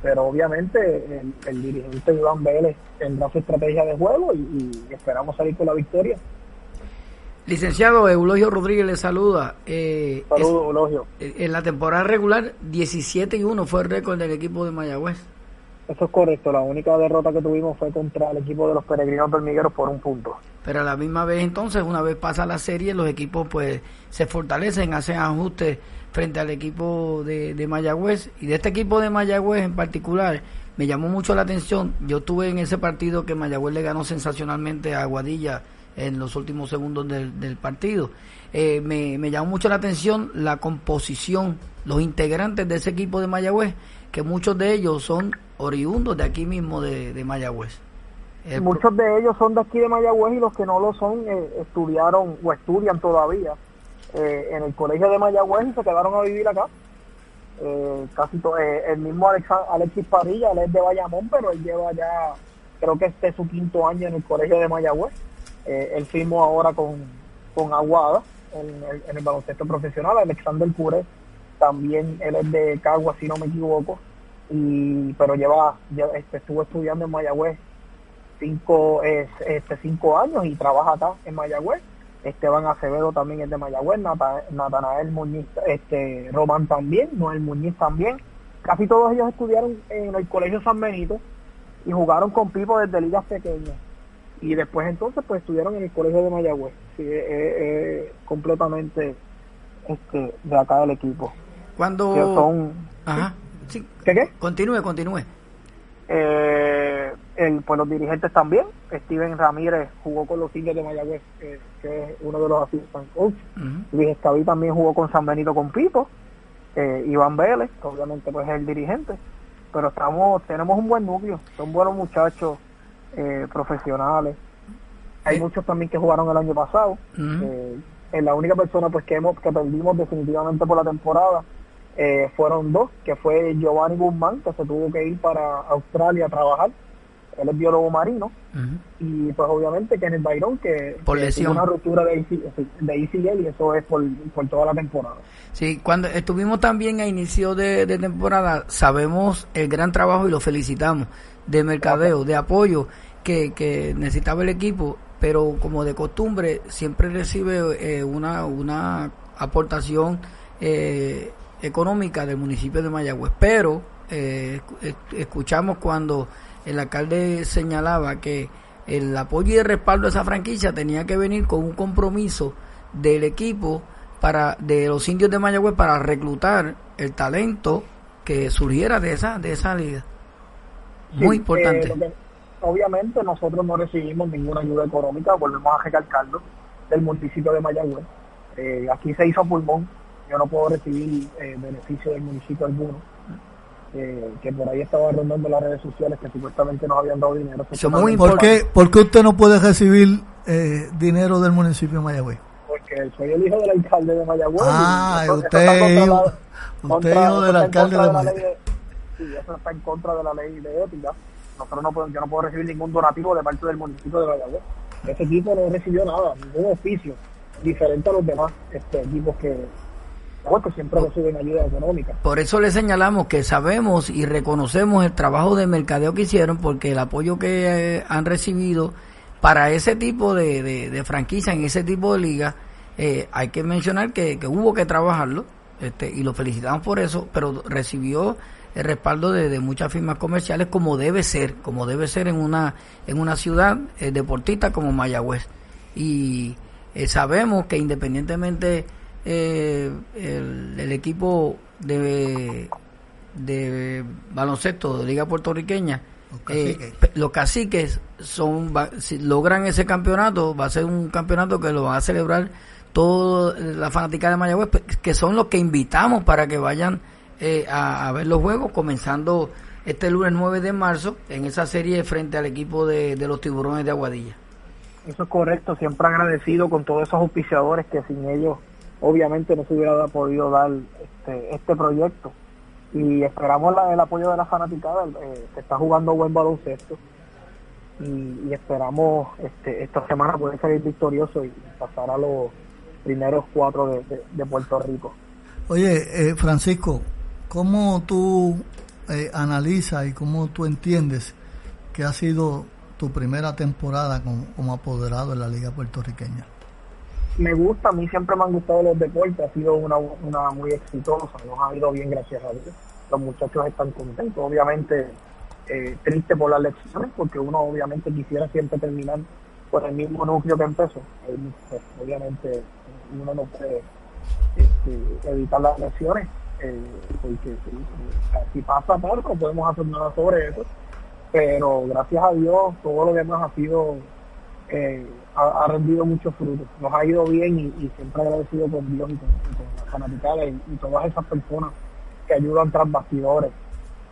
Pero obviamente el, el, dirigente Iván Vélez tendrá su estrategia de juego y, y esperamos salir con la victoria. Licenciado Eulogio Rodríguez le saluda. Eh, Saludos, Eulogio. Eh, en la temporada regular, 17 y 1 fue el récord del equipo de Mayagüez. Eso es correcto. La única derrota que tuvimos fue contra el equipo de los Peregrinos Dormigueros por un punto. Pero a la misma vez, entonces, una vez pasa la serie, los equipos pues se fortalecen, hacen ajustes frente al equipo de, de Mayagüez. Y de este equipo de Mayagüez en particular, me llamó mucho la atención. Yo estuve en ese partido que Mayagüez le ganó sensacionalmente a Guadilla en los últimos segundos del, del partido. Eh, me, me llamó mucho la atención la composición, los integrantes de ese equipo de Mayagüez, que muchos de ellos son oriundos de aquí mismo de, de Mayagüez. Muchos de ellos son de aquí de Mayagüez y los que no lo son eh, estudiaron o estudian todavía eh, en el colegio de Mayagüez se quedaron a vivir acá. Eh, casi todo, el mismo Alexis Parilla, él es de Bayamón, pero él lleva ya, creo que este es su quinto año en el colegio de Mayagüez. él firmó ahora con, con Aguada en el, baloncesto profesional. Alexander Pure también, él es de Cagua, si no me equivoco y pero lleva, este, estuvo estudiando en Mayagüez cinco este cinco años y trabaja acá en Mayagüez Esteban Acevedo también es de Mayagüez Natanael Muñiz este Román también Noel Muñiz también casi todos ellos estudiaron en el colegio San Benito y jugaron con Pipo desde ligas pequeñas y después entonces pues estuvieron en el colegio de Mayagüez sí, completamente este de acá del equipo cuando son Ajá. ¿Qué qué? Continúe, continúe. Eh, el, pues los dirigentes también. Steven Ramírez jugó con los indios de Mayagüez, que es uno de los assistant coach. Luis Escaví también jugó con San Benito con Pipo. Eh, Iván Vélez, obviamente pues es el dirigente. Pero estamos tenemos un buen núcleo. Son buenos muchachos eh, profesionales. Hay muchos también que jugaron el año pasado. Eh, la única persona pues que hemos que perdimos definitivamente por la temporada eh, fueron dos, que fue Giovanni Guzmán, que se tuvo que ir para Australia a trabajar, él es biólogo marino, y pues obviamente Kenneth Byron, que, por tuvo una ruptura de, de y eso es por, toda la temporada. Sí, cuando estuvimos también a inicio de, temporada, sabemos el gran trabajo y lo felicitamos de mercadeo, de apoyo que, que necesitaba el equipo, pero como de costumbre siempre recibe eh, una, una aportación eh, económica del municipio de Mayagüez. Pero eh, escuchamos cuando el alcalde señalaba que el apoyo y el respaldo de esa franquicia tenía que venir con un compromiso del equipo para de los indios de Mayagüez para reclutar el talento que surgiera de esa de esa liga. Muy importante. Eh, obviamente nosotros no recibimos ninguna ayuda económica, volvemos a recalcarlo, del municipio de Mayagüez. Eh, aquí se hizo pulmón yo no puedo recibir eh, beneficio del municipio alguno. Eh, que por ahí estaba rondando las redes sociales que supuestamente nos habían dado dinero. ¿Por, qué, ¿Por qué usted no puede recibir eh, dinero del municipio de Mayagüez? Porque soy el hijo del alcalde de Mayagüez. Ah, usted, es hijo, usted hijo del alcalde de, Mayagüez. Sí, eso está en contra de la ley de ética. Nosotros no podemos, yo no puedo recibir ningún donativo de parte del municipio de Mayagüez. Ese equipo no recibió nada, ningún oficio, diferente a los demás este, equipos que, siempre reciben ayuda económica. Por eso le señalamos que sabemos y reconocemos el trabajo de mercadeo que hicieron, porque el apoyo que eh, han recibido para ese tipo de, de, franquicia, en ese tipo de liga, eh, hay que mencionar que, hubo que trabajarlo, este, y lo felicitamos por eso, pero recibió el respaldo de, muchas firmas comerciales como debe ser, como debe ser en una, en una ciudad eh, deportista como Mayagüez. Y sabemos que independientemente eh, el, equipo de, de baloncesto de Liga Puertorriqueña, los caciques, eh, son, si logran ese campeonato, va a ser un campeonato que lo va a celebrar toda la fanática de Mayagüez, que son los que invitamos para que vayan eh, a, ver los juegos, comenzando este lunes 9 de marzo en esa serie frente al equipo de, los tiburones de Aguadilla. Eso es correcto, siempre agradecido con todos esos auspiciadores que sin ellos obviamente no se hubiera podido dar este, este proyecto. Y esperamos el apoyo de la fanaticada, eh, se está jugando buen baloncesto y, esperamos este, esta semana poder salir victorioso y pasar a los primeros cuatro de, Puerto Rico. Oye, eh, Francisco, ¿cómo tú eh, analizas y cómo tú entiendes que ha sido tu primera temporada como, apoderado en la Liga Puertorriqueña? Me gusta, a mí siempre me han gustado los deportes, ha sido una, muy exitosa, nos ha ido bien gracias a Dios. Los muchachos están contentos, obviamente eh, triste por las lecciones, porque uno obviamente quisiera siempre terminar por el mismo núcleo que empezó. Pues, obviamente uno no puede este, evitar las lesiones, eh, porque si, pasa por no podemos hacer nada sobre eso. Pero gracias a Dios todo lo demás ha sido, eh, ha, rendido muchos frutos. Nos ha ido bien y, siempre agradecido con Dios y con, las fanaticada y, y todas esas personas que ayudan tras bastidores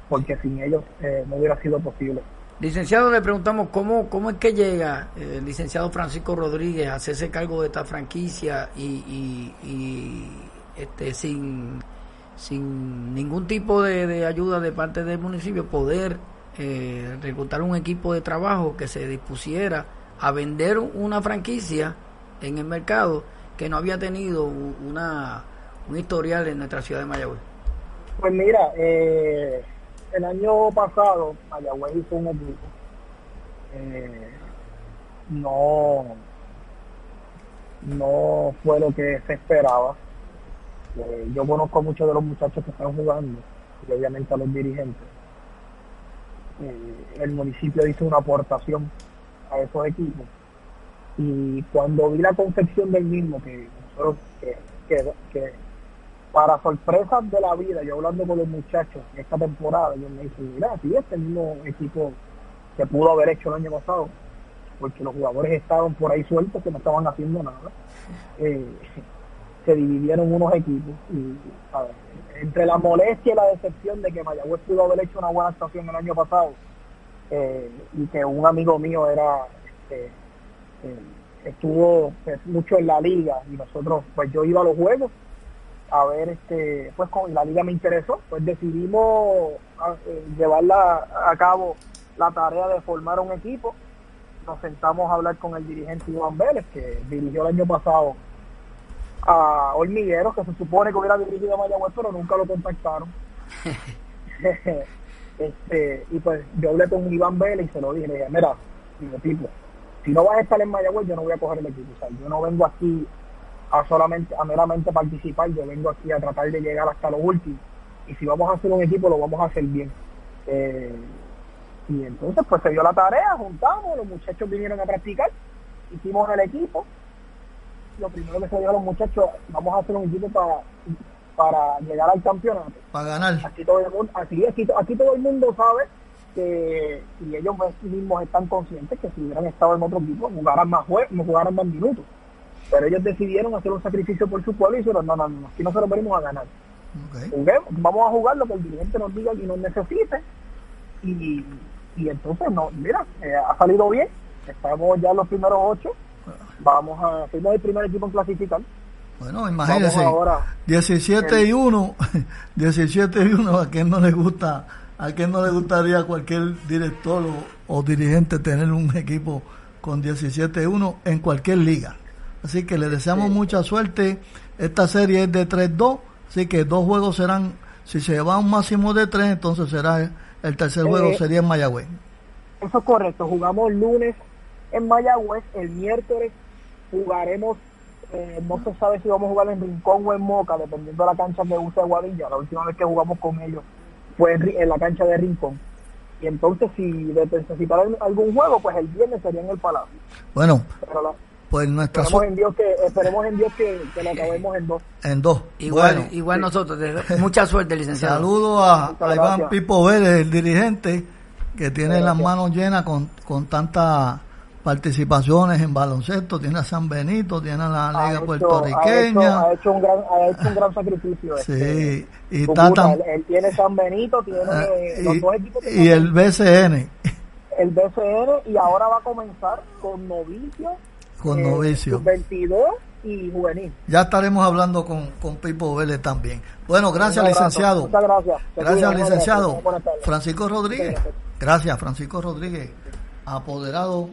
porque sin ellos eh, no hubiera sido posible. Licenciado, le preguntamos cómo, cómo es que llega eh, el licenciado Francisco Rodríguez a hacerse cargo de esta franquicia y, este, sin, sin ningún tipo de, ayuda de parte del municipio poder eh, reclutar un equipo de trabajo que se dispusiera a vender una franquicia en el mercado que no había tenido una, un historial en nuestra ciudad de Mayagüez. Pues mira, eh, el año pasado Mayagüez hizo un equipo. Eh, no, no fue lo que se esperaba. Eh, yo conozco a muchos de los muchachos que están jugando y obviamente a los dirigentes. El municipio hizo una aportación a esos equipos y cuando vi la concepción del mismo que nosotros que para sorpresa de la vida, yo hablando con los muchachos esta temporada, yo me dicen, mira, si este mismo equipo que pudo haber hecho el año pasado, porque los jugadores estaban por ahí sueltos que no estaban haciendo nada. Eh, se dividieron unos equipos y entre la molestia y la decepción de que Mayagüez pudo haber hecho una buena actuación el año pasado eh, y que un amigo mío era este, eh, estuvo pues, mucho en la liga y nosotros pues yo iba a los juegos a ver, este, pues con la liga me interesó, pues decidimos eh, llevarla a cabo la tarea de formar un equipo. Nos sentamos a hablar con el dirigente Iván Vélez, que dirigió el año pasado a Hormigueros, que se supone que hubiera dirigido a Mayagüez, pero nunca lo contactaron. este, y pues yo hablé con Iván Vélez y se lo dije, le dije, mira, tipo, si no vas a estar en Mayagüez, yo no voy a coger el equipo. O sea, yo no vengo aquí a solamente a meramente participar, yo vengo aquí a tratar de llegar hasta lo último. Y si vamos a hacer un equipo, lo vamos a hacer bien. Eh, y entonces pues se dio la tarea, juntamos, los muchachos vinieron a practicar, hicimos el equipo. Lo primero que se dio a los muchachos, vamos a hacer un equipo para, para llegar al campeonato. Para ganar. Aquí todo el mundo, aquí, aquí, todo el mundo sabe que, y ellos mismos están conscientes que si hubieran estado en otro equipo, jugaran más juegos, jugaran más minutos pero ellos decidieron hacer un sacrificio por su pueblo y dijeron, no, no, no, aquí nosotros venimos a ganar. vamos a jugar lo que el dirigente nos diga y nos necesite. Y, y entonces, no, mira, eh, ha salido bien. Estamos ya en los primeros ocho. Vamos a, fuimos el primer equipo en clasificar. Bueno, imagínense, 17 y 1, 17 y 1, a quien no le gusta, a quien no le gustaría a cualquier director o, o dirigente tener un equipo con 17 y 1 en cualquier liga. Así que le deseamos mucha suerte. Esta serie es de 3-2, así que dos juegos serán, si se va un máximo de 3, entonces será el tercer juego eh, sería en Mayagüez. Eso es correcto, jugamos lunes en Mayagüez, el miércoles jugaremos, eh, no se sabe si vamos a jugar en Rincón o en Moca, dependiendo de la cancha que use Guadilla. La última vez que jugamos con ellos fue en, la cancha de Rincón. Y entonces, si necesitaran algún juego, pues el viernes sería en el Palacio. Bueno, pues nuestra esperemos en Dios que esperemos en Dios que, lo acabemos en dos. En dos. Igual igual nosotros mucha suerte licenciado. Saludo a, Iván Pipo Vélez el dirigente que tiene las manos llenas con, con tanta participaciones en baloncesto, tiene a San Benito, tiene a la Liga Puertorriqueña. Ha hecho, un gran, ha hecho un gran sacrificio. Sí, este, y está él, tiene San Benito, tiene uh, los y, dos equipos. Y el BCN. El BCN, y ahora va a comenzar con novicio. Con eh, novicio. 22 y juvenil. Ya estaremos hablando con, con Pipo Vélez también. Bueno, gracias, licenciado. Muchas gracias. Gracias, licenciado. Francisco Rodríguez. Gracias, Francisco Rodríguez, apoderado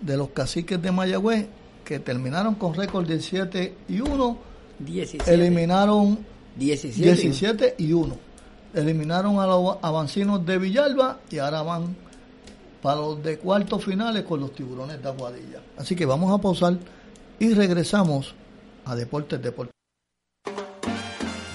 de los caciques de Mayagüez, que terminaron con récord 17 y 1. 17. Eliminaron 17, 17 y 1. Eliminaron a los avancinos de Villalba y ahora van para los de cuartos finales con los tiburones de Aguadilla. Así que vamos a pausar y regresamos a Deportes Deportes.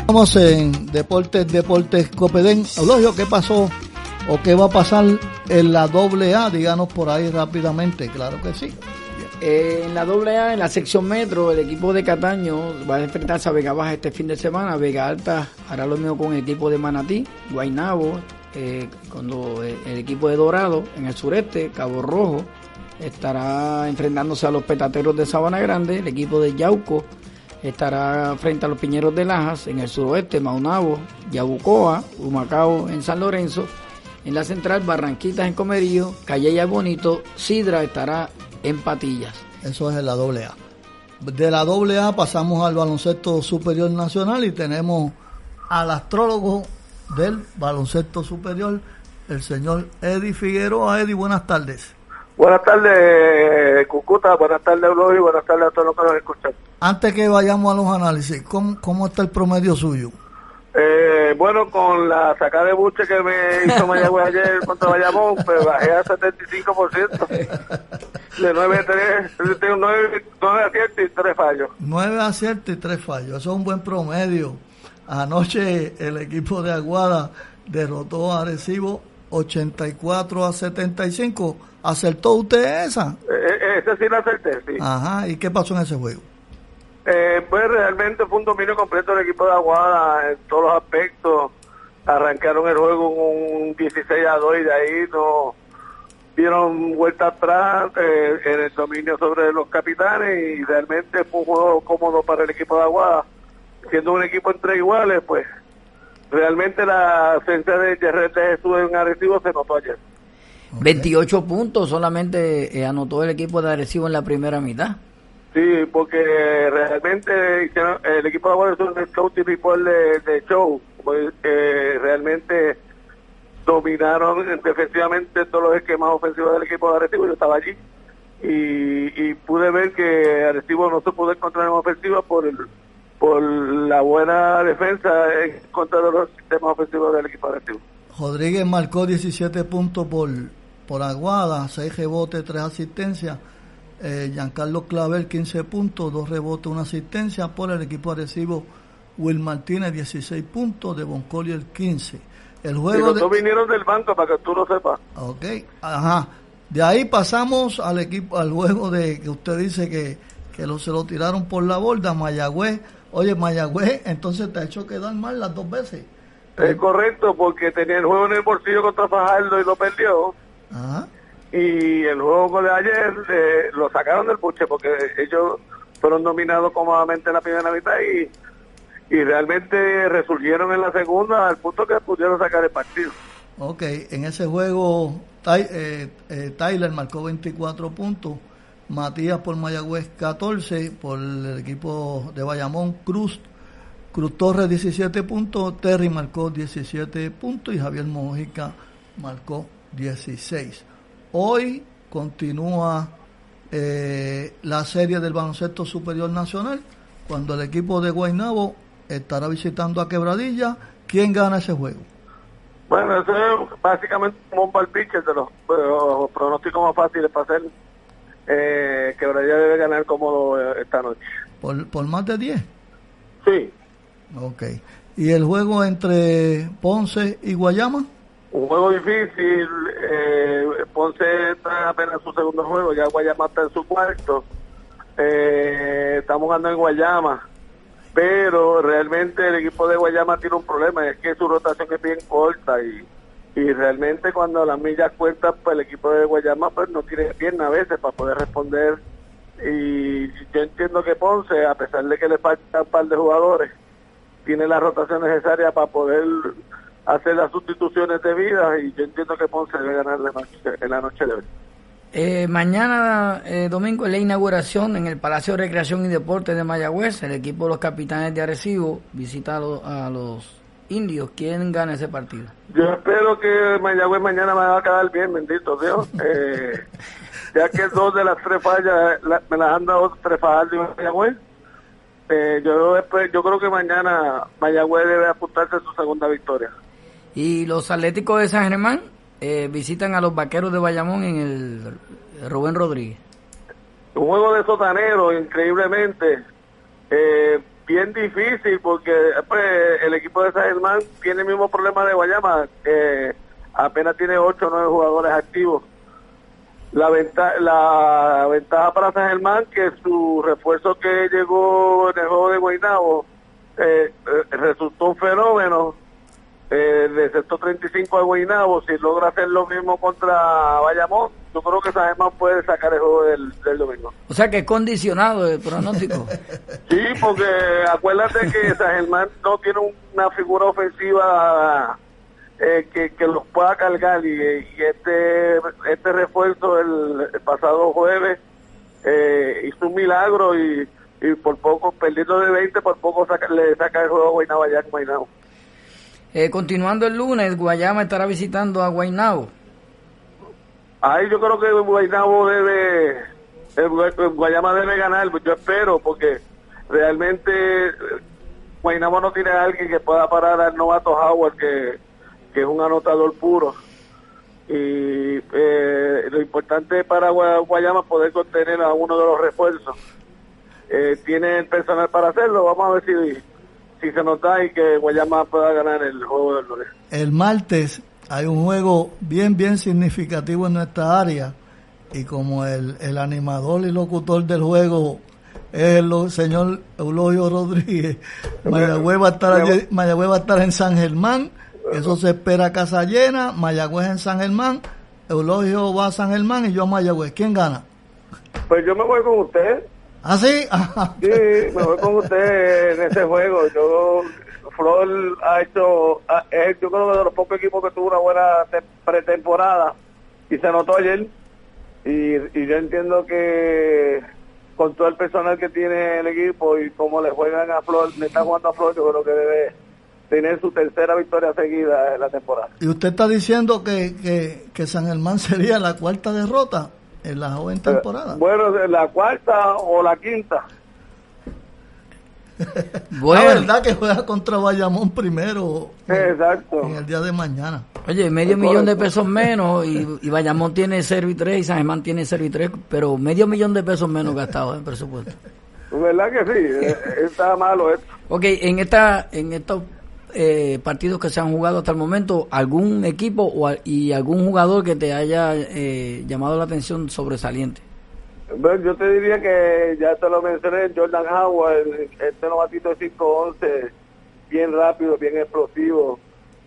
Estamos en Deportes, Deportes Copedén. Eulogio, ¿qué pasó o qué va a pasar en la doble A? Díganos por ahí rápidamente, claro que sí. Eh, en la doble A, en la sección metro, el equipo de Cataño va a enfrentarse a Vega Baja este fin de semana. Vega Alta hará lo mismo con el equipo de Manatí, Guainabo, eh, cuando el, equipo de Dorado en el sureste, Cabo Rojo, estará enfrentándose a los petateros de Sabana Grande, el equipo de Yauco estará frente a los Piñeros de Lajas en el suroeste, Maunabo, Yabucoa, Humacao en San Lorenzo, en la central Barranquitas en Comerío, Calle Bonito, Sidra estará en Patillas. Eso es en la doble A. De la doble A pasamos al baloncesto superior nacional y tenemos al astrólogo del baloncesto superior, el señor Eddie Figueroa. Eddie, buenas tardes. Buenas tardes, Cucuta. Buenas tardes, Eulogio. Buenas tardes a todos los que nos escuchan. Antes que vayamos a los análisis, ¿cómo, cómo está el promedio suyo? Eh, bueno, con la sacada de buche que me hizo Mayagüez ayer contra Bayamón, pues bajé a 75%. De 9 a 3, 9, 9 aciertos y 3 fallos. 9 aciertos y 3 fallos. Eso es un buen promedio. Anoche el equipo de Aguada derrotó a Arecibo 84 a 75. ¿Acertó usted esa? Eh, eh, ese sí la acerté, sí. Ajá, ¿y qué pasó en ese juego? Eh, pues realmente fue un dominio completo del equipo de Aguada en todos los aspectos. Arrancaron el juego con un 16 a 2 y de ahí no dieron vuelta atrás eh, en el dominio sobre los capitanes y realmente fue un juego cómodo para el equipo de Aguada. Siendo un equipo entre iguales, pues realmente la ausencia de Jerret de Jesús en Arecibo se notó ayer. 28 puntos solamente eh, anotó el equipo de Arecibo en la primera mitad. Sí, porque realmente el equipo de Aguada es un report de, de show. Pues, eh, realmente dominaron defensivamente todos los esquemas ofensivos del equipo de Arecibo, yo estaba allí y, pude ver que Arecibo no se pudo encontrar en ofensiva por el, por la buena defensa en contra de los sistemas ofensivos del equipo Arecibo. Rodríguez marcó 17 puntos por, por Aguada, 6 rebotes, 3 asistencias. Eh, Giancarlo Clavel 15 puntos, 2 rebotes, 1 asistencia. Por el equipo Arecibo, Will Martínez 16 puntos, de Collier 15. El juego los vinieron del banco para que tú lo sepas. Ok, ajá. De ahí pasamos al equipo, al juego de que usted dice que, que lo, se lo tiraron por la borda, Mayagüez. Oye, Mayagüez, entonces te ha hecho quedar mal las dos veces. Es correcto, porque tenía el juego en el bolsillo contra Fajardo y lo perdió. Ajá. Y el juego de ayer eh, lo sacaron del buche porque ellos fueron dominados cómodamente en la primera mitad y y realmente resurgieron en la segunda al punto que pudieron sacar el partido. Ok, en ese juego eh, eh, Tyler marcó 24 puntos, Matías por Mayagüez 14, por el equipo de Bayamón Cruz, Cruz Torres 17 puntos, Terry marcó 17 puntos y Javier Mojica marcó 16. Hoy continúa eh, la serie del baloncesto superior nacional cuando el equipo de Guaynabo estará visitando a Quebradilla. ¿Quién gana ese juego? Bueno, eso es básicamente un pitcher de los, pronósticos más fáciles para hacer. Eh, Quebradilla debe ganar como esta noche. ¿Por, ¿Por más de 10? Sí. Ok. ¿Y el juego entre Ponce y Guayama? Un juego difícil. Eh, Ponce está apenas su segundo juego, ya Guayama está en su cuarto. Eh, estamos jugando en Guayama pero realmente el equipo de Guayama tiene un problema, es que su rotación es bien corta y, y realmente cuando las millas cuentan, pues el equipo de Guayama pues no tiene pierna a veces para poder responder y yo entiendo que Ponce, a pesar de que le falta un par de jugadores, tiene la rotación necesaria para poder hacer las sustituciones debidas y yo entiendo que Ponce debe ganar en la noche de hoy. Eh, mañana, eh, domingo, es la inauguración en el Palacio de Recreación y Deportes de Mayagüez. El equipo de los capitanes de Arecibo visita a, los indios. ¿Quién gana ese partido? Yo espero que Mayagüez mañana me va a quedar bien, bendito Dios. Eh, ya que dos de las tres fallas me las han dado tres fallas de Mayagüez. Eh, yo, yo creo que mañana Mayagüez debe apuntarse a su segunda victoria. ¿Y los Atléticos de San Germán? eh, visitan a los vaqueros de Bayamón en el Rubén Rodríguez. Un juego de sotanero, increíblemente. Eh, bien difícil porque pues, el equipo de San Germán tiene el mismo problema de Guayama. Eh, apenas tiene 8 o 9 jugadores activos. La, venta la ventaja para San Germán que su refuerzo que llegó en el juego de Guaynabo eh, eh resultó un fenómeno eh, de sector 35 a Guaynabo, si logra hacer lo mismo contra Bayamón, yo creo que San Germán puede sacar el juego del, domingo. O sea que es condicionado el pronóstico. sí, porque acuérdate que San Germán no tiene una figura ofensiva eh, que, que los pueda cargar y, este este refuerzo el, pasado jueves eh, hizo un milagro y, y por poco, perdiendo de 20, por poco le saca el juego a Guaynabo allá en Guaynabo. Eh, continuando el lunes, Guayama estará visitando a Guaynabo. Ahí yo creo que Guaynabo debe, Guayama debe ganar, yo espero, porque realmente Guaynabo no tiene a alguien que pueda parar al novato Howard, que, es un anotador puro. Y eh, lo importante para Guayama es poder contener a uno de los refuerzos. Eh, tiene el personal para hacerlo, vamos a ver si si se nota y que Guayama pueda ganar el juego del lunes. El martes hay un juego bien, bien significativo en nuestra área y como el, el animador y locutor del juego es el señor Eulogio Rodríguez, Mayagüez va a estar, va a estar en San Germán, eso se espera casa llena, Mayagüez en San Germán, Eulogio va a San Germán y yo a Mayagüez. ¿Quién gana? Pues yo me voy con usted. ¿Ah, sí? sí, me voy con usted en ese juego. Yo, Flor ha hecho, es yo creo que de los pocos equipos que tuvo una buena pretemporada y se notó ayer. Y, y yo entiendo que con todo el personal que tiene el equipo y cómo le juegan a Flor, le está jugando a Flor, yo creo que debe tener su tercera victoria seguida en la temporada. ¿Y usted está diciendo que, que, que San Germán sería la cuarta derrota en la joven temporada? Bueno, la cuarta o la quinta. bueno. La verdad que juega contra Bayamón primero. Exacto. En el día de mañana. Oye, medio millón de pesos menos y, y Bayamón tiene 0 y 3 y San Germán tiene 0 y 3, pero medio millón de pesos menos gastado en presupuesto. ¿Verdad que sí? Eh, está malo esto. Ok, en, esta, en estos eh, partidos que se han jugado hasta el momento, ¿algún equipo o, y algún jugador que te haya eh, llamado la atención sobresaliente? Bueno, yo te diría que ya te lo mencioné, Jordan Howard, este novatito de 5'11", bien rápido, bien explosivo,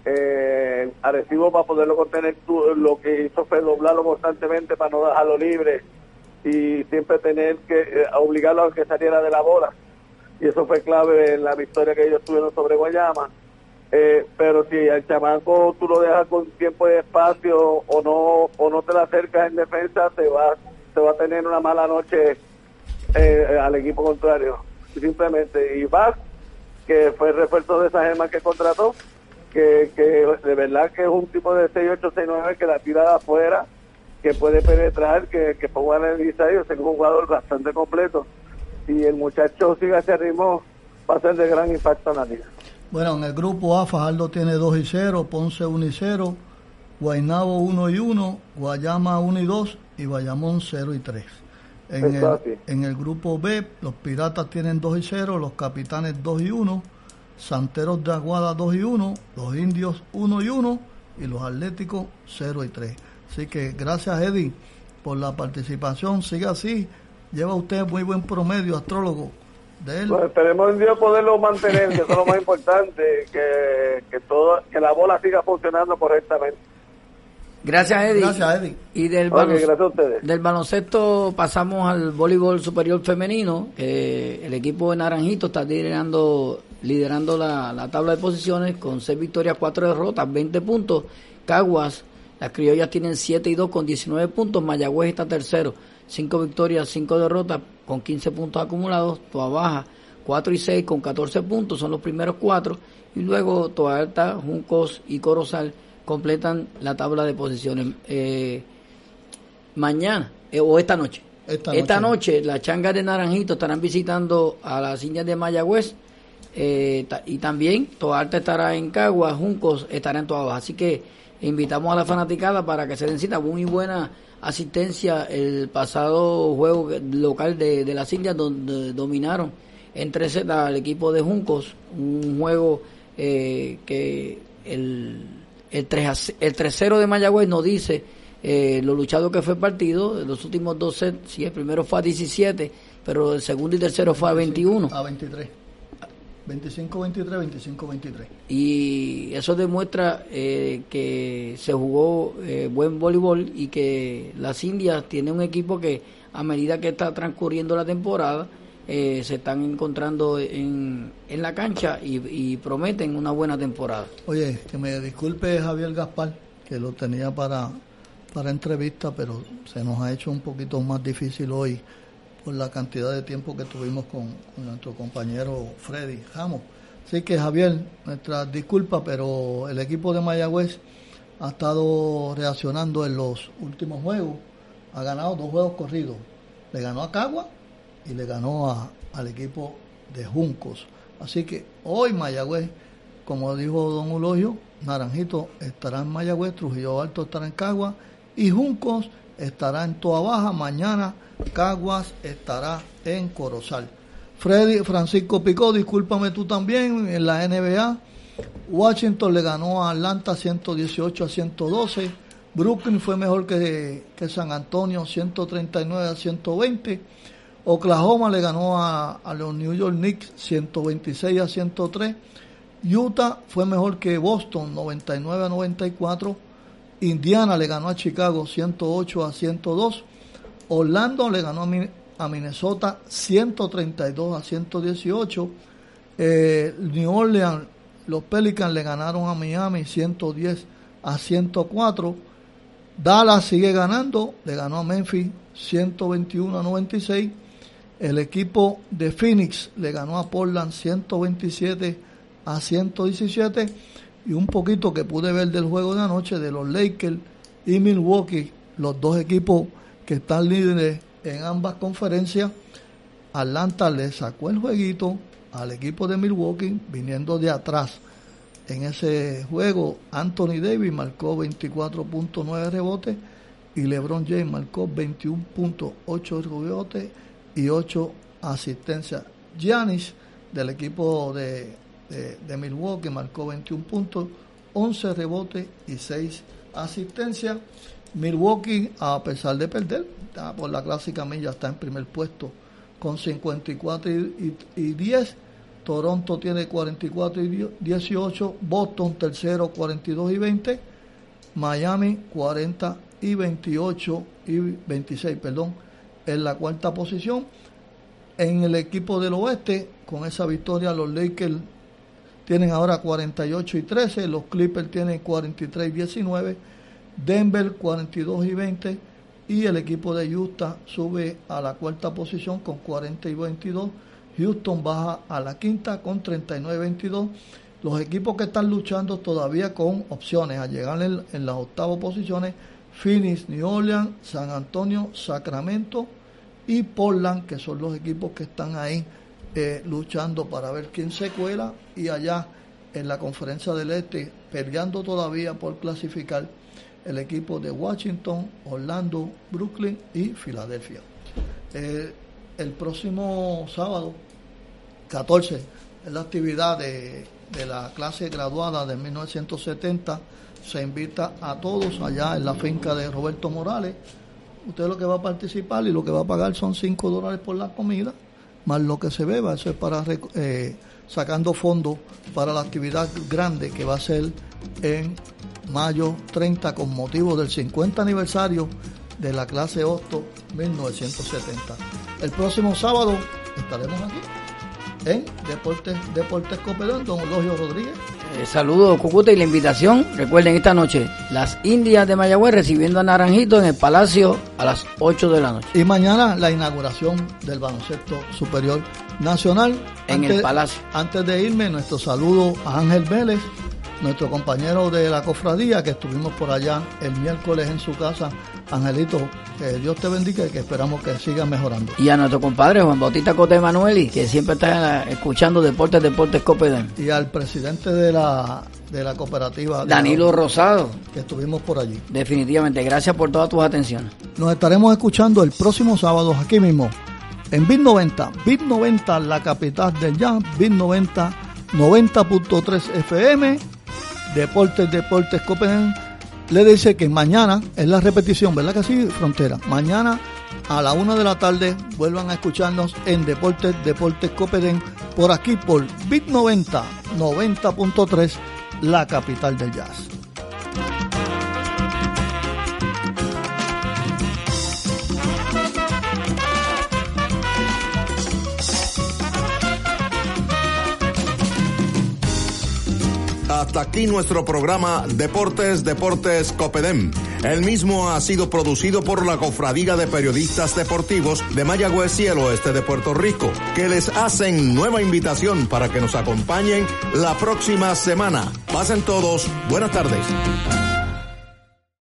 eh, agresivo para poderlo contener, lo que hizo fue doblarlo constantemente para no dejarlo libre y siempre tener que eh, obligarlo a que saliera de la bola. Y eso fue clave en la victoria que ellos tuvieron sobre Guayama. Eh, pero si al chamaco tú lo dejas con tiempo y espacio o no o no te la acercas en defensa, te va, te va a tener una mala noche eh, al equipo contrario. Simplemente. Y vas, que fue el refuerzo de esa gema que contrató, que, que de verdad que es un tipo de 6-8-6-9 que la tira de afuera que puede penetrar, que, que en el ensayo, es un jugador bastante completo. Si el muchacho sigue ese ritmo, va a ser de gran impacto en la liga. Bueno, en el grupo A, Fajardo tiene 2 y 0, Ponce 1 y 0, Guaynabo 1 y 1, Guayama 1 y 2 y Bayamón 0 y 3. En el, en el, grupo B, los Piratas tienen 2 y 0, los Capitanes 2 y 1, Santeros de Aguada 2 y 1, los Indios 1 y 1 y los Atléticos 0 y 3. Así que gracias, Eddie, por la participación. Siga así. Lleva usted muy buen promedio, astrólogo. De él. Pues esperemos en Dios poderlo mantener, que eso es lo más importante, que, que, todo, que la bola siga funcionando correctamente. Gracias, Eddie. Gracias, Eddie. Y del, del baloncesto pasamos al voleibol superior femenino. el equipo de Naranjito está liderando, liderando la, la tabla de posiciones con seis victorias, cuatro derrotas, 20 puntos. Caguas las criollas tienen 7 y 2 con 19 puntos. Mayagüez está tercero. 5 victorias, 5 derrotas con 15 puntos acumulados. Toa Baja 4 y 6 con 14 puntos. Son los primeros 4. Y luego Toa Alta, Juncos y Corozal completan la tabla de posiciones. Eh, mañana eh, o esta noche. Esta noche. las changas de Naranjito estarán visitando a las indias de Mayagüez. Eh, y también Toa Alta estará en Cagua, Juncos estará en Toa. Así que invitamos a la fanaticada para que se den cita. Muy buena asistencia el pasado juego local de, de las Indias, donde dominaron en 3 al equipo de Juncos. Un juego eh, que el, el, 3 el 3-0 de Mayagüez nos dice eh, lo luchado que fue el partido. Los últimos dos sets, sí, el primero fue a 17, pero el segundo y tercero fue a 21. A 23. 25-23, 25-23. Y eso demuestra eh, que se jugó eh, buen voleibol y que las Indias tienen un equipo que a medida que está transcurriendo la temporada eh, se están encontrando en, en la cancha y, y, prometen una buena temporada. Oye, que me disculpe Javier Gaspar, que lo tenía para, para entrevista, pero se nos ha hecho un poquito más difícil hoy por la cantidad de tiempo que tuvimos con, nuestro compañero Freddy Ramos. Así que Javier, nuestra disculpa, pero el equipo de Mayagüez ha estado reaccionando en los últimos juegos. Ha ganado dos juegos corridos. Le ganó a Cagua y le ganó a, al equipo de Juncos. Así que hoy Mayagüez, como dijo don Ulogio, Naranjito estará en Mayagüez, Trujillo Alto estará en Cagua y Juncos estará en Toa Baja. Mañana Caguas estará en Corozal. Freddy Francisco Picó, discúlpame tú también, en la NBA. Washington le ganó a Atlanta 118 a 112. Brooklyn fue mejor que, que San Antonio 139 a 120. Oklahoma le ganó a, a, los New York Knicks 126 a 103. Utah fue mejor que Boston 99 a 94. Indiana le ganó a Chicago 108 a 102. Orlando le ganó a Minnesota 132 a 118. Eh, New Orleans, los Pelicans le ganaron a Miami 110 a 104. Dallas sigue ganando, le ganó a Memphis 121 a 96. El equipo de Phoenix le ganó a Portland 127 a 117 y un poquito que pude ver del juego de anoche de los Lakers y Milwaukee, los dos equipos que están líderes en ambas conferencias. Atlanta le sacó el jueguito al equipo de Milwaukee viniendo de atrás. En ese juego, Anthony Davis marcó 24.9 rebotes y LeBron James marcó 21.8 rebotes y 8 asistencias. Giannis del equipo de, de, Milwaukee marcó 21 puntos, 11 rebotes y 6 asistencias. Milwaukee, a pesar de perder, por la clásica milla está en primer puesto con 54 y, y 10 Toronto tiene 44 y 18, Boston tercero 42 y 20, Miami 40 y 28 y 26, perdón, en la cuarta posición. En el equipo del oeste, con esa victoria, los Lakers tienen ahora 48 y 13, los Clippers tienen 43 y 19, Denver 42 y 20 y el equipo de Utah sube a la cuarta posición con 40 y 22 Houston baja a la quinta con 39-22. Los equipos que están luchando todavía con opciones a llegar en, las octavas posiciones, Phoenix, New Orleans, San Antonio, Sacramento y Portland, que son los equipos que están ahí eh, luchando para ver quién se cuela y allá en la conferencia del Este peleando todavía por clasificar el equipo de Washington, Orlando, Brooklyn y Filadelfia. Eh, el próximo sábado 14 es la actividad de, la clase graduada de 1970. Se invita a todos allá en la finca de Roberto Morales. Usted lo que va a participar y lo que va a pagar son 5 dólares por la comida, más lo que se beba. Eso es para eh, sacando fondos para la actividad grande que va a ser en mayo 30 con motivo del 50 aniversario de la clase Hosto 1970. El próximo sábado estaremos aquí en Deportes, Deportes don Eulogio Rodríguez. Eh, saludos, Cucuta, y la invitación. Recuerden esta noche, las Indias de Mayagüez recibiendo a Naranjito en el Palacio a las 8 de la noche. Y mañana la inauguración del baloncesto superior nacional. En el Palacio. Antes de irme, nuestro saludo a Ángel Vélez, nuestro compañero de la cofradía, que estuvimos por allá el miércoles en su casa Angelito, que Dios te bendiga y que esperamos que siga mejorando. Y a nuestro compadre Juan Bautista Cote Manueli, que siempre está escuchando Deportes, Deportes Copedén. Y al presidente de la, de la cooperativa. Danilo Rosado. Que estuvimos por allí. Definitivamente, gracias por todas tus atenciones. Nos estaremos escuchando el próximo sábado aquí mismo, en BIT 90. BIT 90, la capital del jazz, BIT 90, 90.3 FM, Deportes, Deportes Copedén le dice que mañana es la repetición, ¿verdad que sí, Frontera? Mañana a la una de la tarde vuelvan a escucharnos en Deportes, Deportes Copedén, por aquí por Bit 90, 90.3, la capital del jazz. Hasta aquí nuestro programa Deportes, Deportes Copedem. El mismo ha sido producido por la Cofradía de Periodistas Deportivos de Mayagüez y el oeste de Puerto Rico, que les hacen nueva invitación para que nos acompañen la próxima semana. Pasen todos, buenas tardes.